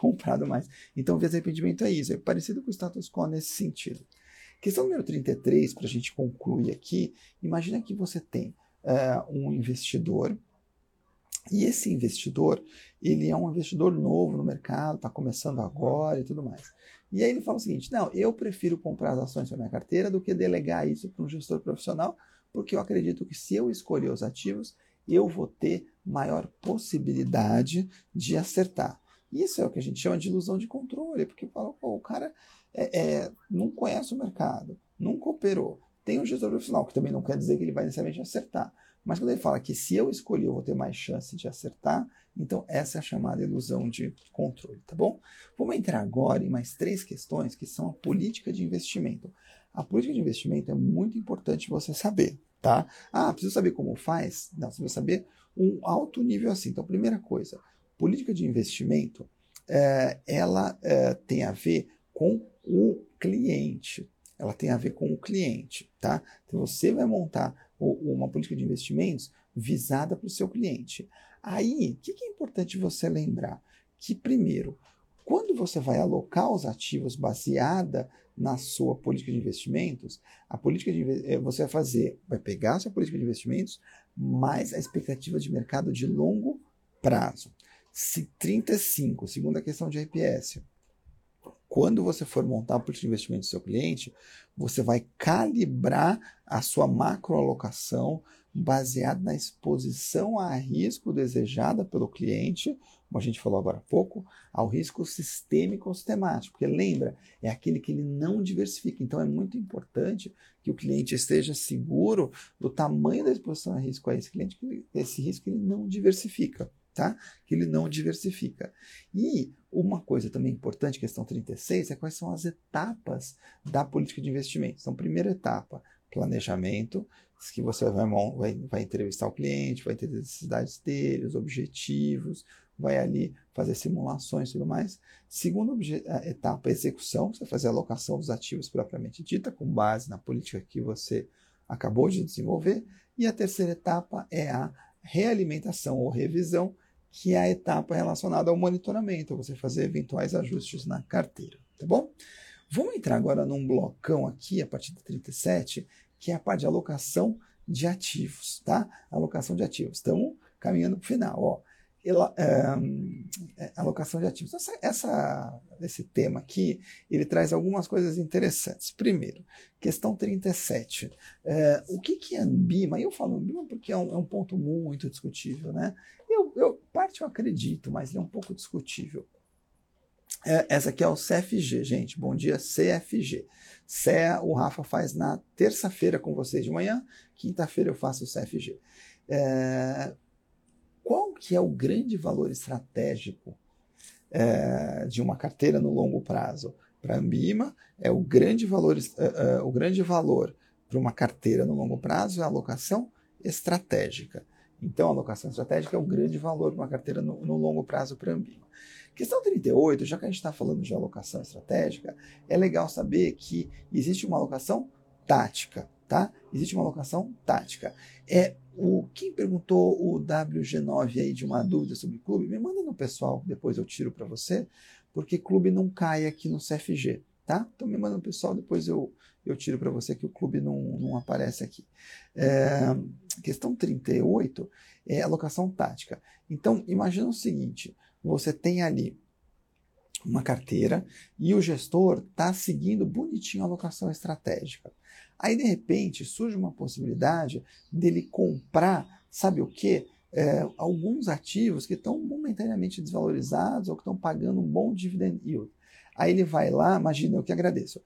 comprado mais. Então o arrependimento é isso, é parecido com o status quo nesse sentido. Questão número 33, para a gente concluir aqui, imagina que você tem uh, um investidor e esse investidor, ele é um investidor novo no mercado, está começando agora e tudo mais. E aí ele fala o seguinte: não, eu prefiro comprar as ações para minha carteira do que delegar isso para um gestor profissional, porque eu acredito que se eu escolher os ativos, eu vou ter maior possibilidade de acertar. Isso é o que a gente chama de ilusão de controle, porque fala, o cara é, é, não conhece o mercado, nunca operou, tem um gestor profissional, que também não quer dizer que ele vai necessariamente acertar. Mas quando ele fala que se eu escolher eu vou ter mais chance de acertar, então essa é a chamada ilusão de controle, tá bom? Vamos entrar agora em mais três questões que são a política de investimento. A política de investimento é muito importante você saber, tá? Ah, preciso saber como faz? Não, você precisa saber um alto nível assim. Então, primeira coisa, política de investimento, é, ela é, tem a ver com o cliente. Ela tem a ver com o cliente, tá? Então, você vai montar uma política de investimentos visada para o seu cliente. Aí, o que, que é importante você lembrar? Que, primeiro, quando você vai alocar os ativos baseada na sua política de investimentos, a política de eh, você vai fazer, vai pegar a sua política de investimentos mais a expectativa de mercado de longo prazo. Se 35, segunda questão de IPS, quando você for montar a política de investimento do seu cliente, você vai calibrar a sua macroalocação baseada na exposição a risco desejada pelo cliente, como a gente falou agora há pouco, ao risco sistêmico ou sistemático. Porque lembra, é aquele que ele não diversifica. Então é muito importante que o cliente esteja seguro do tamanho da exposição a risco a esse cliente, que esse risco ele não diversifica tá? Que ele não diversifica. E uma coisa também importante, questão 36, é quais são as etapas da política de investimentos. Então, primeira etapa, planejamento, que você vai, vai, vai entrevistar o cliente, vai ter as necessidades dele, os objetivos, vai ali fazer simulações e tudo mais. Segunda etapa, execução, você vai fazer a alocação dos ativos propriamente dita, com base na política que você acabou de desenvolver. E a terceira etapa é a realimentação ou revisão, que é a etapa relacionada ao monitoramento, você fazer eventuais ajustes na carteira, tá bom? Vamos entrar agora num blocão aqui, a partir de 37, que é a parte de alocação de ativos, tá? Alocação de ativos. Estamos caminhando para o final, ó. É, é, alocação de ativos. Essa, essa, esse tema aqui, ele traz algumas coisas interessantes. Primeiro, questão 37. É, o que, que é Ambima? Eu falo Ambima porque é um, é um ponto muito discutível, né? Eu, eu, parte eu acredito, mas é um pouco discutível. É, essa aqui é o CFG, gente. Bom dia, CFG. CEA o Rafa faz na terça-feira com vocês de manhã, quinta-feira eu faço o CFG. É, qual que é o grande valor estratégico é, de uma carteira no longo prazo? Para a Ambima, é o grande valor, é, o grande valor para uma carteira no longo prazo é a alocação estratégica. Então, a alocação estratégica é o grande valor de uma carteira no, no longo prazo para a Ambima. Questão 38, já que a gente está falando de alocação estratégica, é legal saber que existe uma alocação tática. Tá? Existe uma alocação tática. É o quem perguntou o WG9 aí de uma dúvida sobre clube, me manda no pessoal, depois eu tiro para você, porque clube não cai aqui no CFG, tá? Então me manda no pessoal, depois eu eu tiro para você que o clube não, não aparece aqui. É, questão 38 é alocação tática. Então, imagina o seguinte: você tem ali uma carteira e o gestor está seguindo bonitinho a alocação estratégica. Aí, de repente, surge uma possibilidade dele comprar, sabe o quê? É, alguns ativos que estão momentaneamente desvalorizados ou que estão pagando um bom dividend yield. Aí ele vai lá, imagina, eu que agradeço,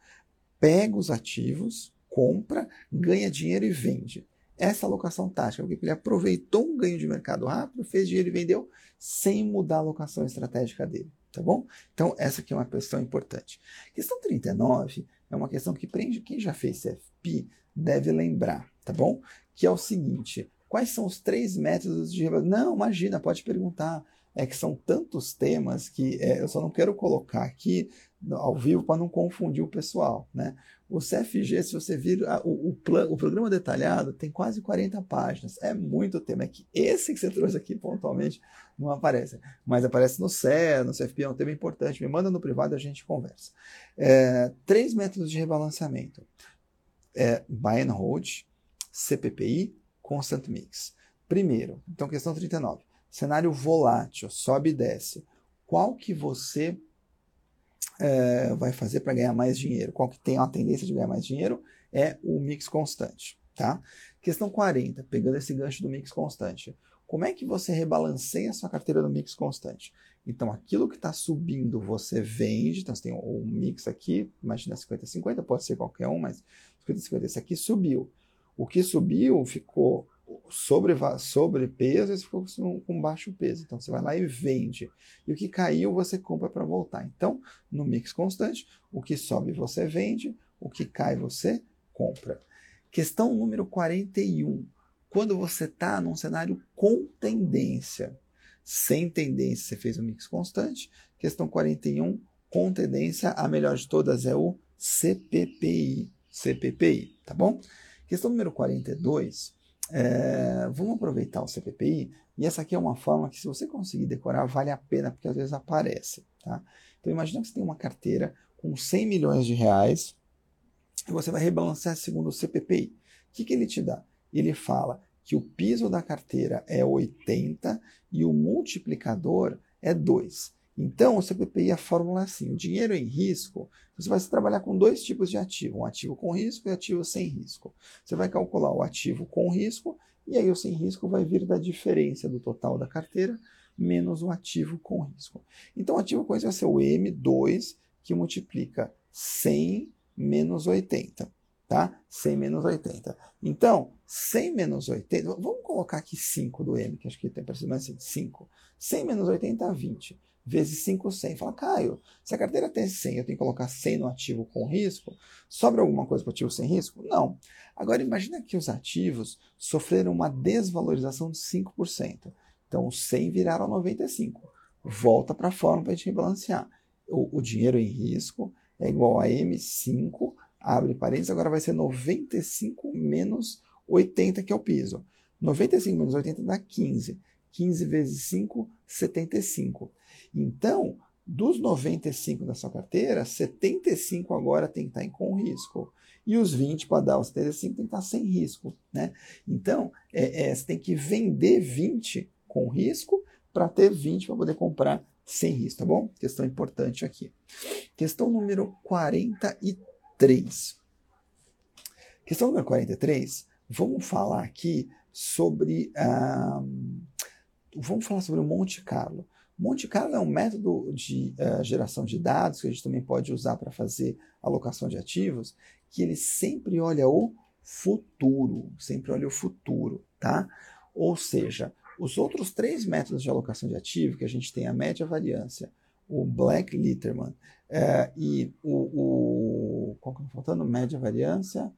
pega os ativos, compra, ganha dinheiro e vende. Essa alocação tática, porque ele aproveitou um ganho de mercado rápido, fez dinheiro e vendeu sem mudar a alocação estratégica dele, tá bom? Então, essa aqui é uma questão importante. Questão 39 é uma questão que prende quem já fez CFP deve lembrar, tá bom? Que é o seguinte: quais são os três métodos de Não, imagina, pode perguntar. É que são tantos temas que é, eu só não quero colocar aqui ao vivo para não confundir o pessoal, né? O CFG, se você vir o, o, plan, o programa detalhado, tem quase 40 páginas. É muito tema. É que esse que você trouxe aqui pontualmente não aparece. Mas aparece no CE, no CFP, é um tema importante. Me manda no privado a gente conversa. É, três métodos de rebalanceamento. É, buy and hold, CPPI, constant mix. Primeiro, então questão 39. Cenário volátil, sobe e desce. Qual que você é, vai fazer para ganhar mais dinheiro? Qual que tem a tendência de ganhar mais dinheiro? É o mix constante, tá? Questão 40, pegando esse gancho do mix constante. Como é que você rebalanceia a sua carteira no mix constante? Então, aquilo que está subindo, você vende. Então, você tem um mix aqui, imagina 50-50, pode ser qualquer um, mas 50-50, esse aqui subiu. O que subiu ficou sobre, sobrepeso e você ficou com baixo peso. Então você vai lá e vende. E o que caiu você compra para voltar. Então, no mix constante, o que sobe você vende, o que cai você compra. Questão número 41. Quando você está num cenário com tendência, sem tendência, você fez um mix constante. Questão 41, com tendência, a melhor de todas é o CPPI. CPPI, tá bom? Questão número 42 é, vamos aproveitar o CPPI, e essa aqui é uma forma que, se você conseguir decorar, vale a pena, porque às vezes aparece. Tá? Então, imagina que você tem uma carteira com 100 milhões de reais e você vai rebalancear segundo o CPPI. O que, que ele te dá? Ele fala que o piso da carteira é 80 e o multiplicador é 2. Então, o CPPI, a fórmula é assim: o dinheiro em risco, você vai trabalhar com dois tipos de ativo, um ativo com risco e ativo sem risco. Você vai calcular o ativo com risco e aí o sem risco vai vir da diferença do total da carteira menos o ativo com risco. Então, o ativo com risco vai ser o M2, que multiplica 100 menos 80, tá? 100 menos 80. Então, 100 menos 80, vamos colocar aqui 5 do M, que acho que tem parecido mais assim, 5. 100 menos 80 é 20 vezes 5, 100. Fala, Caio, se a carteira tem 100, eu tenho que colocar 100 no ativo com risco, sobra alguma coisa para o ativo sem risco? Não. Agora, imagina que os ativos sofreram uma desvalorização de 5%. Então, os 100 viraram 95. Volta para a forma para a gente rebalancear. O, o dinheiro em risco é igual a M5, abre parênteses, agora vai ser 95 menos 80, que é o piso. 95 menos 80 dá 15. 15 vezes 5, 75. Então, dos 95 da sua carteira, 75 agora tem que estar em com risco. E os 20 para dar os 75 tem que estar sem risco. Né? Então, é, é, você tem que vender 20 com risco para ter 20 para poder comprar sem risco, tá bom? Questão importante aqui. Questão número 43. Questão número 43, vamos falar aqui sobre. Ah, vamos falar sobre o Monte Carlo. Monte Carlo é um método de uh, geração de dados que a gente também pode usar para fazer alocação de ativos, que ele sempre olha o futuro, sempre olha o futuro, tá? Ou seja, os outros três métodos de alocação de ativo, que a gente tem a média variância, o Black Litterman uh, e o, o qual que tá faltando? Média variância,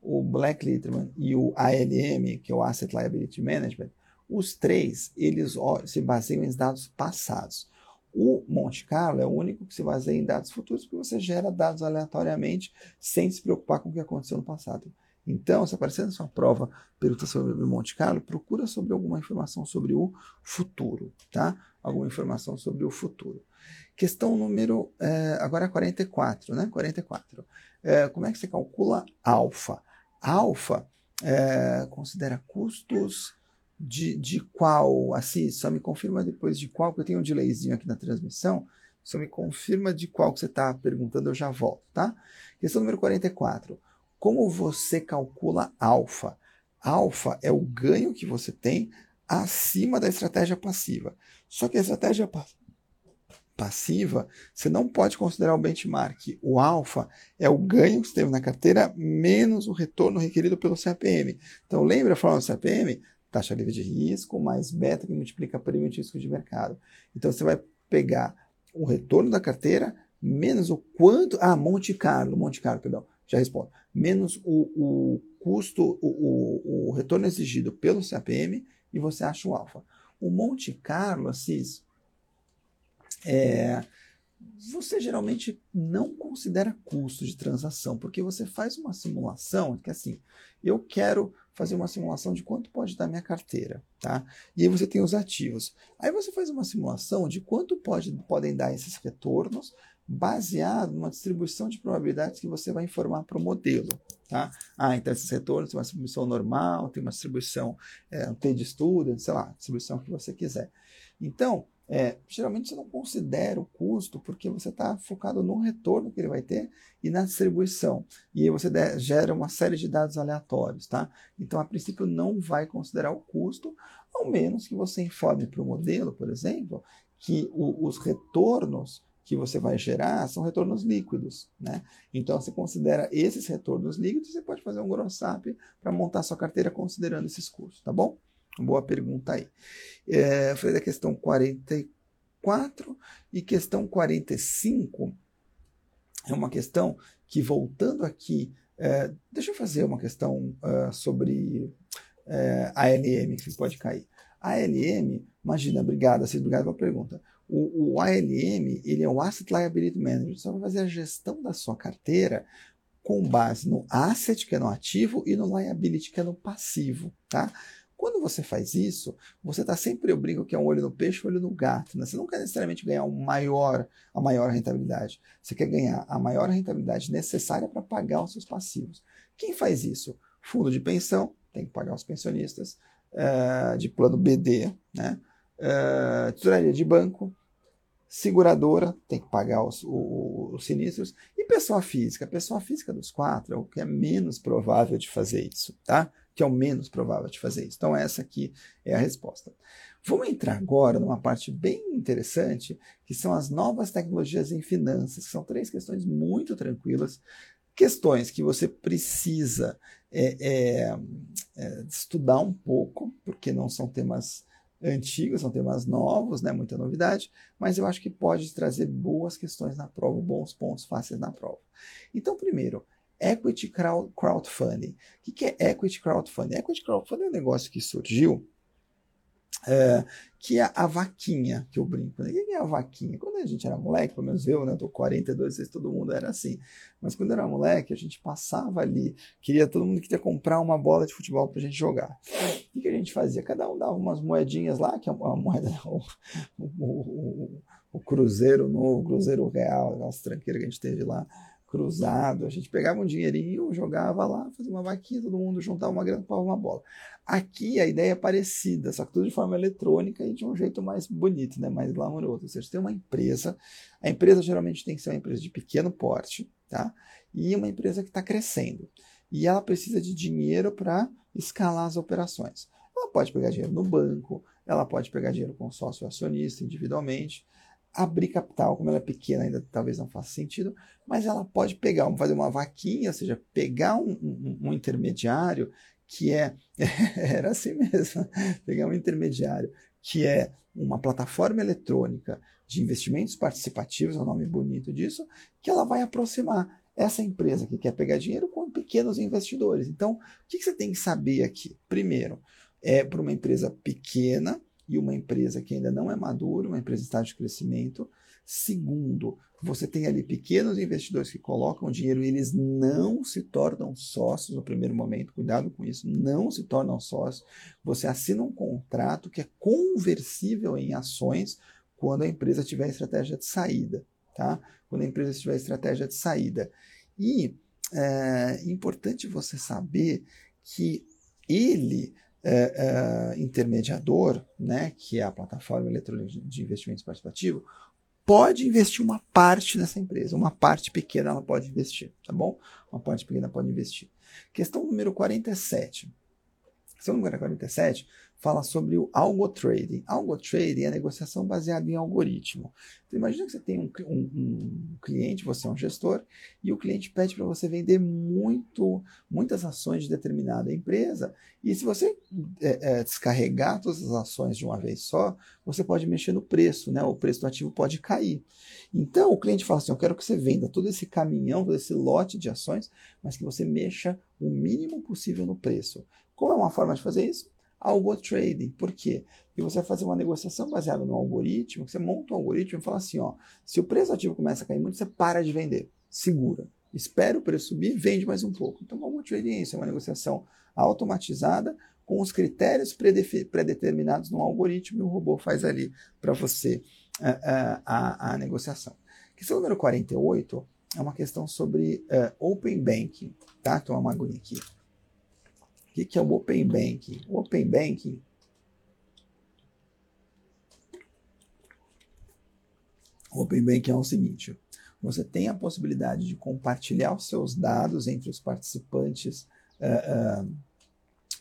o Black Litterman e o ALM, que é o Asset Liability Management, os três, eles se baseiam em dados passados. O Monte Carlo é o único que se baseia em dados futuros, porque você gera dados aleatoriamente sem se preocupar com o que aconteceu no passado. Então, se aparecer na sua prova pergunta sobre o Monte Carlo, procura sobre alguma informação sobre o futuro, tá? Alguma informação sobre o futuro. Questão número, é, agora 44, né? 44. É, como é que você calcula alfa? Alfa é, considera custos de, de qual, assim, só me confirma depois de qual, porque eu tenho um delayzinho aqui na transmissão, só me confirma de qual que você está perguntando, eu já volto, tá? Questão número 44. Como você calcula alfa? Alfa é o ganho que você tem acima da estratégia passiva. Só que a estratégia passiva, você não pode considerar o benchmark. O alfa é o ganho que você teve na carteira menos o retorno requerido pelo CAPM. Então, lembra a forma do CAPM? Taxa livre de risco mais beta que multiplica perímetro de risco de mercado. Então, você vai pegar o retorno da carteira menos o quanto. Ah, Monte Carlo, Monte Carlo, perdão, já respondo. Menos o, o custo, o, o, o, retorno exigido pelo CAPM e você acha o alfa. O Monte Carlo, Assis, é, você geralmente não considera custo de transação, porque você faz uma simulação que assim, eu quero fazer uma simulação de quanto pode dar minha carteira, tá? E aí você tem os ativos. Aí você faz uma simulação de quanto pode, podem dar esses retornos baseado numa distribuição de probabilidades que você vai informar para o modelo. Tá? Ah, então esses retornos tem uma distribuição normal, tem uma distribuição, é, um T de estudo, sei lá, distribuição que você quiser. Então, é, geralmente você não considera o custo porque você está focado no retorno que ele vai ter e na distribuição. E aí você gera uma série de dados aleatórios, tá? Então, a princípio, não vai considerar o custo, ao menos que você informe para o modelo, por exemplo, que o, os retornos que você vai gerar são retornos líquidos, né? Então, você considera esses retornos líquidos, você pode fazer um gross up para montar sua carteira considerando esses custos, tá bom? Boa pergunta aí. É, falei da questão 44 e questão 45 é uma questão que, voltando aqui, é, deixa eu fazer uma questão uh, sobre é, ALM que pode cair. ALM, imagina, obrigado, assim, obrigado pela pergunta. O, o ALM, ele é o Asset Liability Management, só vai fazer a gestão da sua carteira com base no asset, que é no ativo, e no liability, que é no passivo, tá? Quando você faz isso, você está sempre, eu brinco que é um olho no peixe, um olho no gato. Né? Você não quer necessariamente ganhar um maior, a maior rentabilidade. Você quer ganhar a maior rentabilidade necessária para pagar os seus passivos. Quem faz isso? Fundo de pensão, tem que pagar os pensionistas, uh, de plano BD, né? Uh, tesouraria de banco, seguradora, tem que pagar os, os, os, sinistros, e pessoa física. Pessoa física dos quatro é o que é menos provável de fazer isso, tá? Que é o menos provável de fazer isso. Então, essa aqui é a resposta. Vamos entrar agora numa parte bem interessante, que são as novas tecnologias em finanças, são três questões muito tranquilas, questões que você precisa é, é, é, estudar um pouco, porque não são temas antigos, são temas novos, né, muita novidade, mas eu acho que pode trazer boas questões na prova, bons pontos fáceis na prova. Então, primeiro, Equity Crowdfunding. O que é Equity Crowdfunding? Equity Crowdfunding é um negócio que surgiu é, que é a vaquinha, que eu brinco. Né? O que é a vaquinha? Quando a gente era moleque, pelo menos eu, né? Eu tô 42, vezes todo mundo era assim. Mas quando eu era moleque, a gente passava ali, queria, todo mundo queria comprar uma bola de futebol pra gente jogar. O que a gente fazia? Cada um dava umas moedinhas lá, que é uma moeda, o, o, o, o Cruzeiro novo, Cruzeiro Real, aquelas tranqueiras que a gente teve lá cruzado. A gente pegava um dinheirinho, jogava lá, fazia uma vaquinha, todo mundo juntava uma grana para uma bola. Aqui a ideia é parecida, só que tudo de forma eletrônica e de um jeito mais bonito, né? mais glamouroso. Ou seja, tem uma empresa, a empresa geralmente tem que ser uma empresa de pequeno porte, tá? E uma empresa que está crescendo. E ela precisa de dinheiro para escalar as operações. Ela pode pegar dinheiro no banco, ela pode pegar dinheiro com sócio acionista individualmente, abrir capital, como ela é pequena, ainda talvez não faça sentido, mas ela pode pegar, fazer uma vaquinha, ou seja, pegar um, um, um intermediário que é, era assim mesmo, pegar um intermediário que é uma plataforma eletrônica de investimentos participativos, é um nome bonito disso, que ela vai aproximar essa empresa que quer pegar dinheiro com pequenos investidores. Então, o que você tem que saber aqui? Primeiro, é para uma empresa pequena, e uma empresa que ainda não é madura, uma empresa em estágio de crescimento. Segundo, você tem ali pequenos investidores que colocam dinheiro e eles não se tornam sócios no primeiro momento. Cuidado com isso, não se tornam sócios. Você assina um contrato que é conversível em ações quando a empresa tiver estratégia de saída, tá? Quando a empresa tiver estratégia de saída. E é importante você saber que ele é, é, intermediador, né, que é a plataforma eletrônica de investimentos participativo, pode investir uma parte nessa empresa, uma parte pequena ela pode investir, tá bom? Uma parte pequena pode investir. Questão número 47. Questão número 47 fala sobre o algo trading. Algo trading é negociação baseada em algoritmo. Então, imagina que você tem um, um, um cliente, você é um gestor, e o cliente pede para você vender muito, muitas ações de determinada empresa, e se você é, é, descarregar todas as ações de uma vez só, você pode mexer no preço, né? o preço do ativo pode cair. Então, o cliente fala assim, eu quero que você venda todo esse caminhão, todo esse lote de ações, mas que você mexa o mínimo possível no preço. Qual é uma forma de fazer isso? algo trading. Por quê? Porque você vai fazer uma negociação baseada no algoritmo, você monta um algoritmo e fala assim, ó, se o preço ativo começa a cair muito, você para de vender, segura, espera o preço subir, vende mais um pouco. Então, algo trading é isso, é uma negociação automatizada com os critérios pré-determinados no algoritmo e o robô faz ali para você uh, uh, a, a, negociação. Questão número 48 é uma questão sobre uh, Open Banking, tá? Toma uma aguinha aqui que, que é o Open Banking? O Open Banking o Open Banking é o seguinte: você tem a possibilidade de compartilhar os seus dados entre os participantes uh, uh,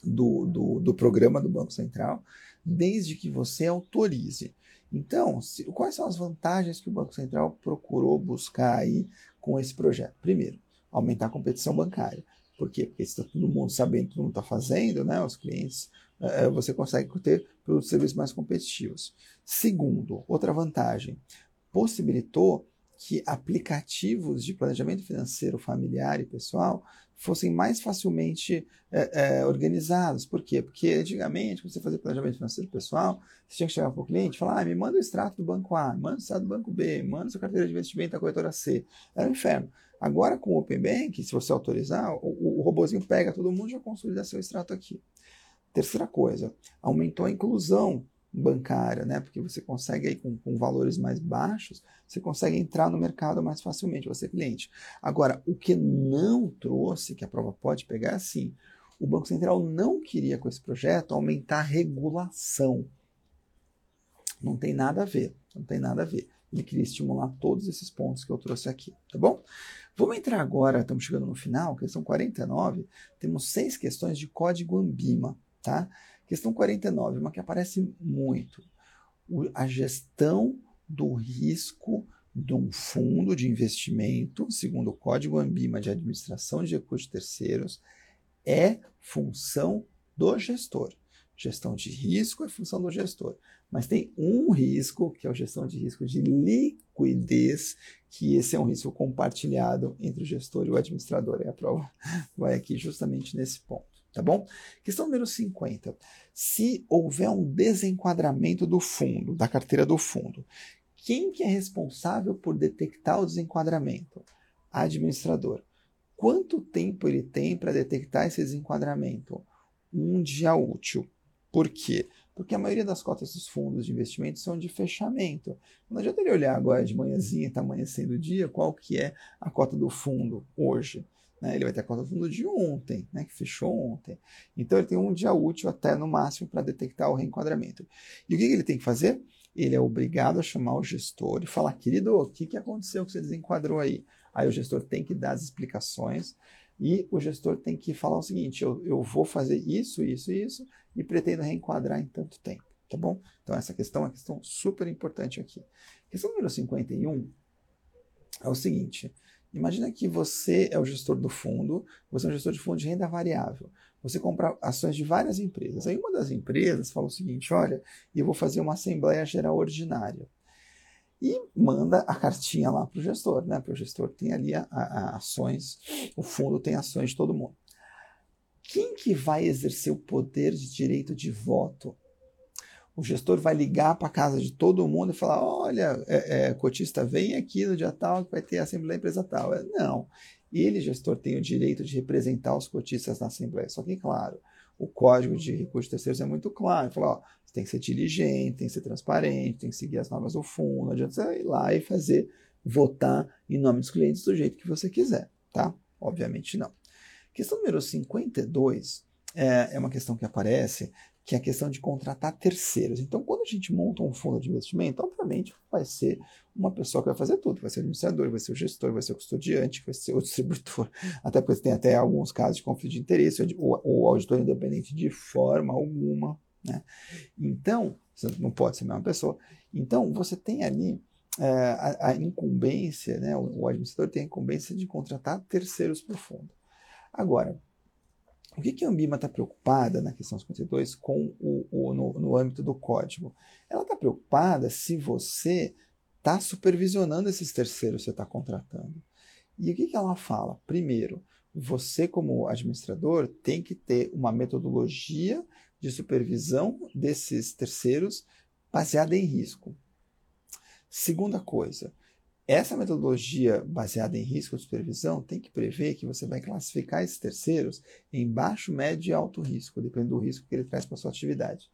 do, do, do, programa do Banco Central, desde que você autorize. Então, se, quais são as vantagens que o Banco Central procurou buscar aí com esse projeto? Primeiro, aumentar a competição bancária. Por quê? Porque está todo mundo sabendo, todo mundo está fazendo, né? Os clientes, é, você consegue ter produtos e serviços mais competitivos. Segundo, outra vantagem, possibilitou que aplicativos de planejamento financeiro familiar e pessoal fossem mais facilmente é, é, organizados. Por quê? Porque antigamente, quando você fazia planejamento financeiro pessoal, você tinha que chegar para o cliente e falar: ah, me manda o extrato do banco A, manda o extrato do banco B, manda sua carteira de investimento da corretora C. Era um inferno. Agora, com o Open Bank, se você autorizar, o, o pega todo mundo e já consolida seu extrato aqui. Terceira coisa, aumentou a inclusão bancária, né? Porque você consegue aí com, com, valores mais baixos, você consegue entrar no mercado mais facilmente, você cliente. Agora, o que não trouxe, que a prova pode pegar, é assim, o Banco Central não queria com esse projeto aumentar a regulação. Não tem nada a ver, não tem nada a ver. Ele queria estimular todos esses pontos que eu trouxe aqui, tá bom? Vamos entrar agora, estamos chegando no final, questão 49, temos seis questões de código Ambima, tá? Questão 49, uma que aparece muito. A gestão do risco de um fundo de investimento, segundo o Código Ambima de Administração de Recursos Terceiros, é função do gestor. Gestão de risco é função do gestor. Mas tem um risco, que é a gestão de risco de liquidez, que esse é um risco compartilhado entre o gestor e o administrador. E a prova vai aqui justamente nesse ponto tá bom? Questão número 50. Se houver um desenquadramento do fundo, da carteira do fundo, quem que é responsável por detectar o desenquadramento? Administrador. Quanto tempo ele tem para detectar esse desenquadramento? Um dia útil. Por quê? Porque a maioria das cotas dos fundos de investimento são de fechamento. Não adianta ele olhar agora de manhãzinha, está amanhecendo o dia, qual que é a cota do fundo hoje. Né? Ele vai ter a conta do fundo de ontem, né? que fechou ontem. Então ele tem um dia útil até no máximo para detectar o reenquadramento. E o que, que ele tem que fazer? Ele é obrigado a chamar o gestor e falar, querido, o que, que aconteceu que você desenquadrou aí? Aí o gestor tem que dar as explicações e o gestor tem que falar o seguinte: eu, eu vou fazer isso, isso e isso e pretendo reenquadrar em tanto tempo, tá bom? Então essa questão é uma questão super importante aqui. Questão número 51 é o seguinte: Imagina que você é o gestor do fundo, você é um gestor de fundo de renda variável. Você compra ações de várias empresas. Aí uma das empresas fala o seguinte: olha, eu vou fazer uma Assembleia Geral Ordinária. E manda a cartinha lá para o gestor, né? Para o gestor tem ali a, a ações, o fundo tem ações de todo mundo. Quem que vai exercer o poder de direito de voto? O gestor vai ligar para a casa de todo mundo e falar: olha, é, é, cotista, vem aqui no dia tal que vai ter a Assembleia Empresa tal. É, não. Ele, gestor, tem o direito de representar os cotistas na Assembleia. Só que, claro, o código de recursos terceiros é muito claro. Fala, ó, você tem que ser diligente, tem que ser transparente, tem que seguir as normas do fundo. Não adianta você ir lá e fazer, votar em nome dos clientes do jeito que você quiser, tá? Obviamente não. Questão número 52 é, é uma questão que aparece que é a questão de contratar terceiros. Então, quando a gente monta um fundo de investimento, obviamente vai ser uma pessoa que vai fazer tudo, vai ser o administrador, vai ser o gestor, vai ser o custodiante, vai ser o distribuidor, até porque tem até alguns casos de conflito de interesse, ou o auditor independente de forma alguma, né? Então, não pode ser a mesma pessoa. Então, você tem ali é, a, a, incumbência, né? O, o administrador tem a incumbência de contratar terceiros para o fundo. Agora, o que, que a Ambima está preocupada na questão 52 com o, o no, no, âmbito do código? Ela está preocupada se você está supervisionando esses terceiros que você está contratando. E o que, que ela fala? Primeiro, você, como administrador, tem que ter uma metodologia de supervisão desses terceiros baseada em risco. Segunda coisa, essa metodologia baseada em risco de supervisão tem que prever que você vai classificar esses terceiros em baixo, médio e alto risco, dependendo do risco que ele traz para a sua atividade.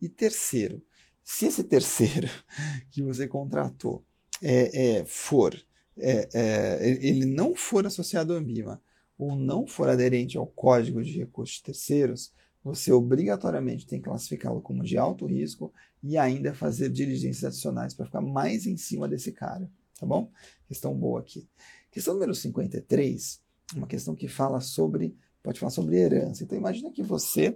E terceiro, se esse terceiro que você contratou é, é for, é, é, ele não for associado ao Ambima ou não for aderente ao Código de Recursos de Terceiros, você obrigatoriamente tem que classificá-lo como de alto risco e ainda fazer diligências adicionais para ficar mais em cima desse cara tá bom? Questão boa aqui. Questão número 53, uma questão que fala sobre, pode falar sobre herança. Então imagina que você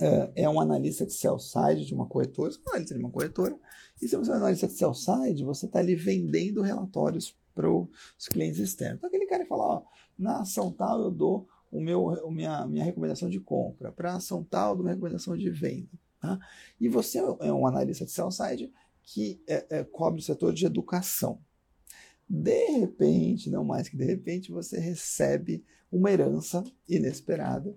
uh, é um analista de sell side de uma corretora, você é um analista de uma corretora, e se você é um analista de sell side, você está ali vendendo relatórios para os clientes externos. Então aquele cara fala, ó, na ação tal eu dou o meu, minha, minha recomendação de compra, para ação tal eu dou minha recomendação de venda. Tá? E você é um analista de sell side que é, é, cobre o setor de educação. De repente, não mais que de repente, você recebe uma herança inesperada,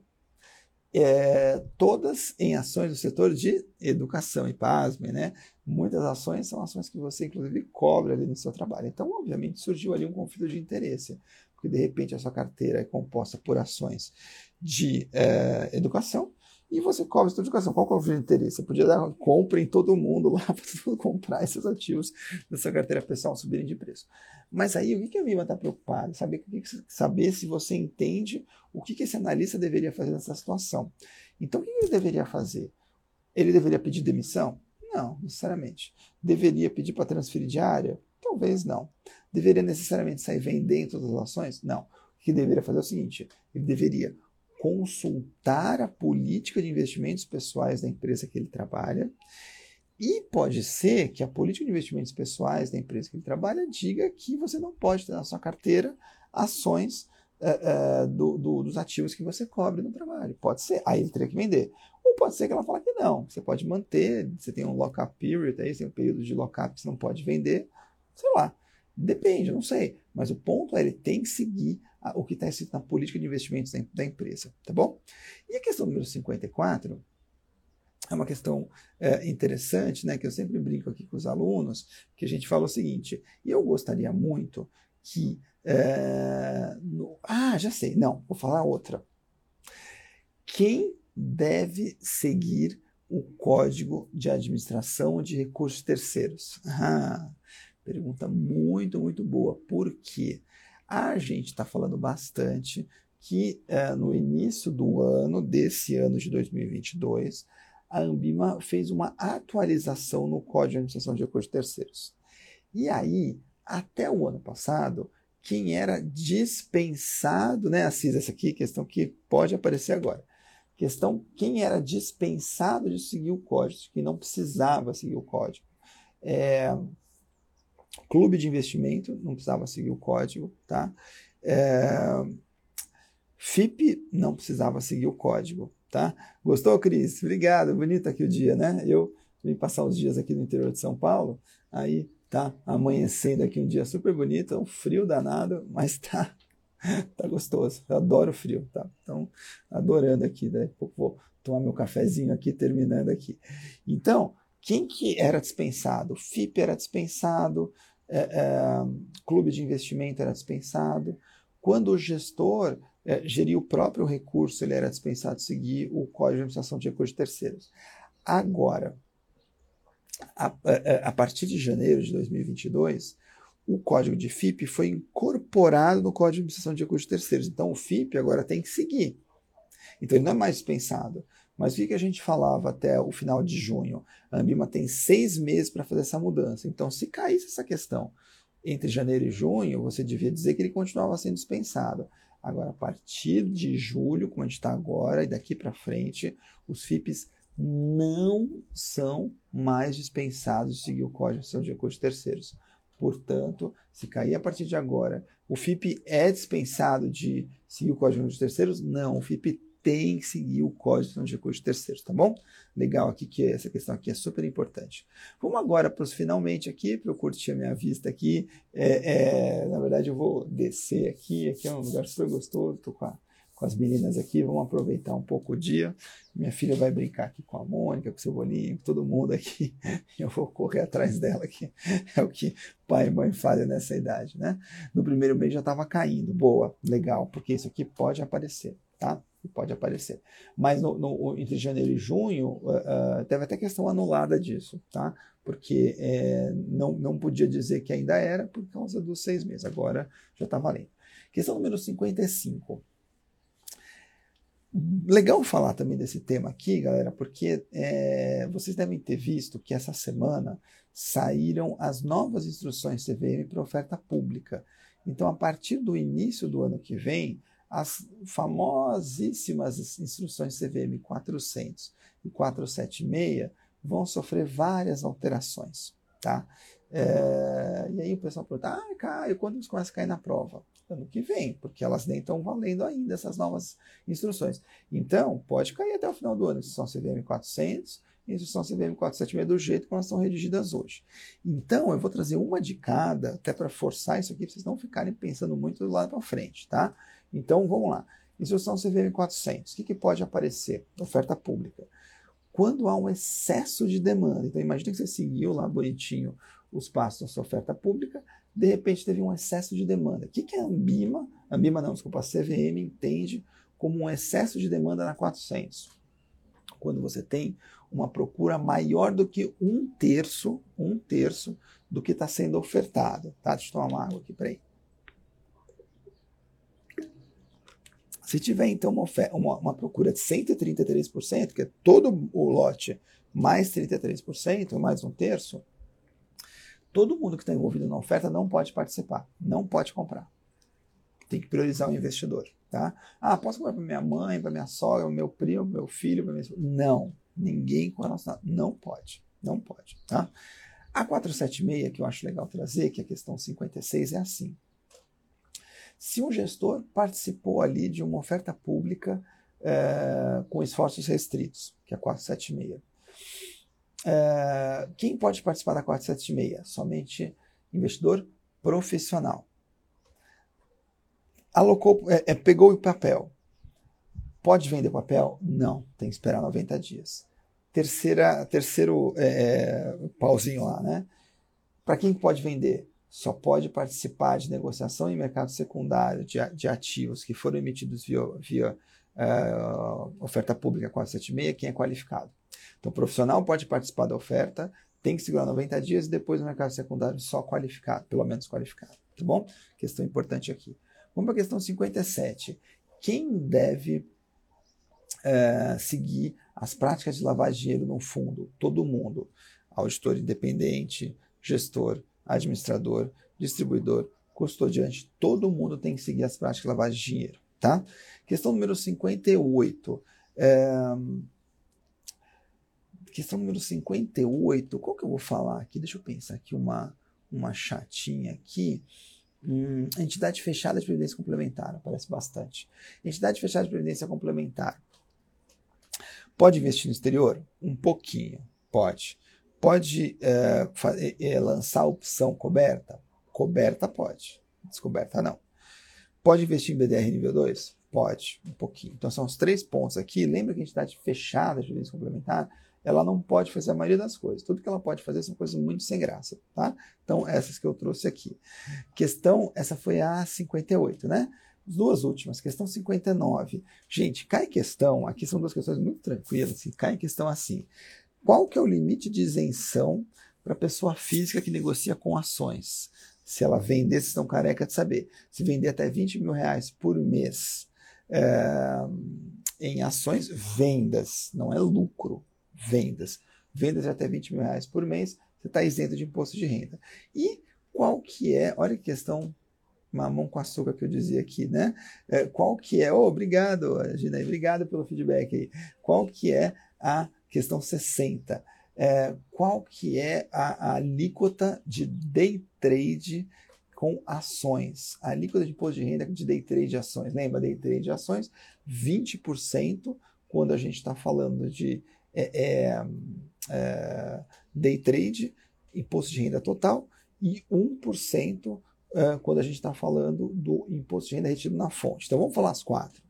é, todas em ações do setor de educação. E pasme, né? Muitas ações são ações que você, inclusive, cobre ali no seu trabalho. Então, obviamente, surgiu ali um conflito de interesse, porque de repente a sua carteira é composta por ações de é, educação e você cobre sua educação. Qual é o de interesse? Você podia dar compra em todo mundo lá para todo mundo comprar esses ativos da sua carteira pessoal subirem de preço. Mas aí o que, a Viva está preocupada? Saber, saber se você entende o que, que esse analista deveria fazer nessa situação. Então o que ele deveria fazer? Ele deveria pedir demissão? Não, necessariamente. Deveria pedir para transferir de área? Talvez não. Deveria necessariamente sair vendendo todas as ações? Não. O que deveria fazer é o seguinte: ele deveria consultar a política de investimentos pessoais da empresa que ele trabalha. E pode ser que a política de investimentos pessoais da empresa que ele trabalha diga que você não pode ter na sua carteira ações uh, uh, do, do, dos ativos que você cobre no trabalho. Pode ser, aí ele teria que vender. Ou pode ser que ela fale que não, você pode manter, você tem um lock-up period, aí tem um período de lock-up que você não pode vender, sei lá. Depende, não sei. Mas o ponto é ele tem que seguir o que está escrito na política de investimentos da, empresa, tá bom? E a questão número 54 é uma questão é, interessante, né, que eu sempre brinco aqui com os alunos, que a gente fala o seguinte, e eu gostaria muito que... É, no, ah, já sei, não, vou falar outra. Quem deve seguir o Código de Administração de Recursos Terceiros? Ah, pergunta muito, muito boa. Por quê? A gente está falando bastante que é, no início do ano, desse ano de 2022, a Ambima fez uma atualização no Código de Administração de Recursos Terceiros. E aí, até o ano passado, quem era dispensado, né, Assis, essa aqui, questão que pode aparecer agora. Questão, quem era dispensado de seguir o código, que não precisava seguir o código. É, clube de investimento, não precisava seguir o código, tá? É, FIP não precisava seguir o código, tá? Gostou, Cris? Obrigado, bonito aqui o dia, né? Eu vim passar os dias aqui no interior de São Paulo, aí tá amanhecendo aqui um dia super bonito, um frio danado, mas tá tá gostoso. Eu adoro frio, tá? Então, adorando aqui, daí pouco vou tomar meu cafezinho aqui, terminando aqui. Então, quem que era dispensado? FIP era dispensado, é, é, clube de investimento era dispensado. Quando o gestor é, geria o próprio recurso, ele era dispensado seguir o Código de Administração de Recursos de Terceiros. Agora, a, a, a partir de janeiro de 2022, o código de FIP foi incorporado no Código de Administração de Recursos de Terceiros. Então, o FIP agora tem que seguir. Então, ele não é mais dispensado. Mas o que a gente falava até o final de junho? A Ambima tem seis meses para fazer essa mudança. Então, se caísse essa questão entre janeiro e junho, você devia dizer que ele continuava sendo dispensado. Agora, a partir de julho, como a gente está agora, e daqui para frente, os FIPs não são mais dispensados de seguir o Código de Recursos Terceiros. Portanto, se cair a partir de agora, o FIP é dispensado de seguir o Código de Terceiros? Não, o FIP tem que seguir o Código de Recursos Terceiros, tá bom? Legal aqui que essa questão aqui é super importante. Vamos agora para os finalmente aqui, para eu curtir a minha vista aqui. É, é, na verdade, eu vou descer aqui, aqui é um lugar super gostoso, estou com, com as meninas aqui, vamos aproveitar um pouco o dia. Minha filha vai brincar aqui com a Mônica, com o Cebolinho, com todo mundo aqui. Eu vou correr atrás dela aqui. É o que pai e mãe fazem nessa idade, né? No primeiro mês já estava caindo. Boa, legal, porque isso aqui pode aparecer, tá? Pode aparecer. Mas no, no, entre janeiro e junho, uh, teve até questão anulada disso, tá? Porque é, não, não podia dizer que ainda era por causa dos seis meses, agora já está valendo. Questão número 55. Legal falar também desse tema aqui, galera, porque é, vocês devem ter visto que essa semana saíram as novas instruções CVM para oferta pública. Então, a partir do início do ano que vem, as famosíssimas instruções CVM 400 e 476 vão sofrer várias alterações, tá? É, e aí o pessoal pergunta, ah, Caio, quando isso começa a cair na prova? Ano que vem, porque elas nem estão valendo ainda essas novas instruções. Então, pode cair até o final do ano, instrução CVM 400 instrução CVM 476 do jeito que elas estão redigidas hoje. Então, eu vou trazer uma de cada, até para forçar isso aqui, para vocês não ficarem pensando muito do lado para frente, tá? Então, vamos lá. Instrução CVM 400. O que, que pode aparecer? Oferta pública. Quando há um excesso de demanda, então imagine que você seguiu lá bonitinho os passos da sua oferta pública, de repente teve um excesso de demanda. O que, que a Ambima, Ambima não, desculpa, a CVM entende como um excesso de demanda na 400? Quando você tem uma procura maior do que um terço, um terço do que está sendo ofertado. Tá? Deixa eu tomar uma água aqui, peraí. Se tiver, então, uma, uma, uma procura de 133%, que é todo o lote mais 33%, mais um terço, todo mundo que está envolvido na oferta não pode participar, não pode comprar. Tem que priorizar o investidor. Tá? Ah, posso comprar para minha mãe, para minha sogra, meu primo, meu filho, para minha Não, ninguém com relação. Não pode, não pode. Tá? A 476, que eu acho legal trazer, que é a questão 56, é assim. Se um gestor participou ali de uma oferta pública é, com esforços restritos, que é a 476, é, quem pode participar da 476? Somente investidor profissional. Alocou, é, é, pegou o papel. Pode vender papel? Não, tem que esperar 90 dias. Terceira, terceiro é, é, pauzinho lá, né? Para quem pode vender? só pode participar de negociação em mercado secundário de, de ativos que foram emitidos via, via uh, oferta pública 476 quem é qualificado. Então, o profissional pode participar da oferta, tem que segurar 90 dias e depois no mercado secundário só qualificado, pelo menos qualificado. Tá bom? Questão importante aqui. Vamos para a questão 57. Quem deve uh, seguir as práticas de de dinheiro no fundo? Todo mundo. Auditor independente, gestor, administrador, distribuidor, custodiante, todo mundo tem que seguir as práticas de de dinheiro, tá? Questão número 58. É... Questão número 58, qual que eu vou falar aqui? Deixa eu pensar aqui uma, uma chatinha aqui. Hum, entidade fechada de previdência complementar, aparece bastante. Entidade fechada de previdência complementar. Pode investir no exterior? Um pouquinho, pode. Pode é, é, lançar a opção coberta? Coberta pode. Descoberta não. Pode investir em BDR nível 2? Pode, um pouquinho. Então são os três pontos aqui. Lembra que a entidade fechada de jurídico complementar, ela não pode fazer a maioria das coisas. Tudo que ela pode fazer são coisas muito sem graça, tá? Então essas que eu trouxe aqui. Questão, essa foi a 58, né? As duas últimas, questão 59. Gente, cai questão, aqui são duas questões muito tranquilas, assim, cai questão assim. Qual que é o limite de isenção para pessoa física que negocia com ações? Se ela vender, vocês estão careca de saber. Se vender até 20 mil reais por mês é, em ações, vendas, não é lucro, vendas. Vendas de até 20 mil reais por mês, você está isento de imposto de renda. E qual que é, olha que questão mamão com açúcar que eu dizia aqui, né? É, qual que é, oh, obrigado, Gina, obrigado pelo feedback aí. Qual que é a questão 60? É, qual que é a, a alíquota de day trade com ações? A alíquota de imposto de renda de day trade de ações. Lembra, day trade de ações, 20% quando a gente está falando de é, é, é, day trade, imposto de renda total, e 1% uh, quando a gente está falando do imposto de renda retido na fonte. Então vamos falar as quatro.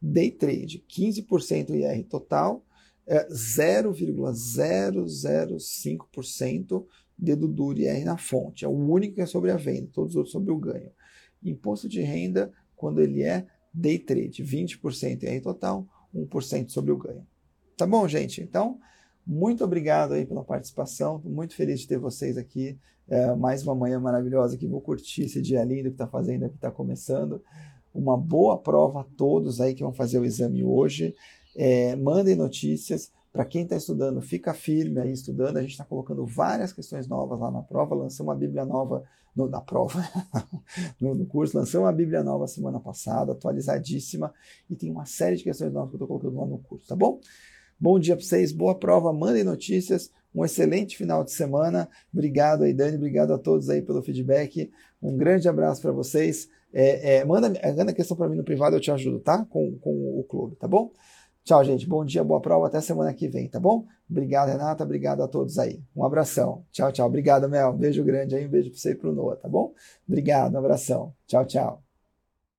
Day trade, 15% IR total, uh, 0,005% dedo duro IR na fonte. É o único que é sobre a venda, todos os outros sobre o ganho. Imposto de renda, quando ele é day trade, 20% IR total, 1% sobre o ganho. Tá bom, gente? Então, muito obrigado aí pela participação. Muito feliz de ter vocês aqui. É, mais uma manhã maravilhosa que vou curtir esse dia lindo que está fazendo, que está começando. Uma boa prova a todos aí que vão fazer o exame hoje. É, mandem notícias. Para quem está estudando, fica firme aí estudando. A gente está colocando várias questões novas lá na prova. Lançamos uma Bíblia nova no, na prova, no, no, curso. Lançamos uma Bíblia nova semana passada, atualizadíssima. E tem uma série de questões novas que eu estou colocando lá no curso, tá bom? Bom dia para vocês, boa prova, mandem notícias, um excelente final de semana. Obrigado aí, Dani, obrigado a todos aí pelo feedback. Um grande abraço para vocês. É, é, manda, manda questão para mim no privado, eu te ajudo, tá? Com, com o clube, tá bom? Tchau, gente. Bom dia, boa prova. Até semana que vem, tá bom? Obrigado, Renata. Obrigado a todos aí. Um abração. Tchau, tchau. Obrigado, Mel. Um beijo grande aí. Um beijo para você e para o Noah, tá bom? Obrigado, um abração. Tchau, tchau.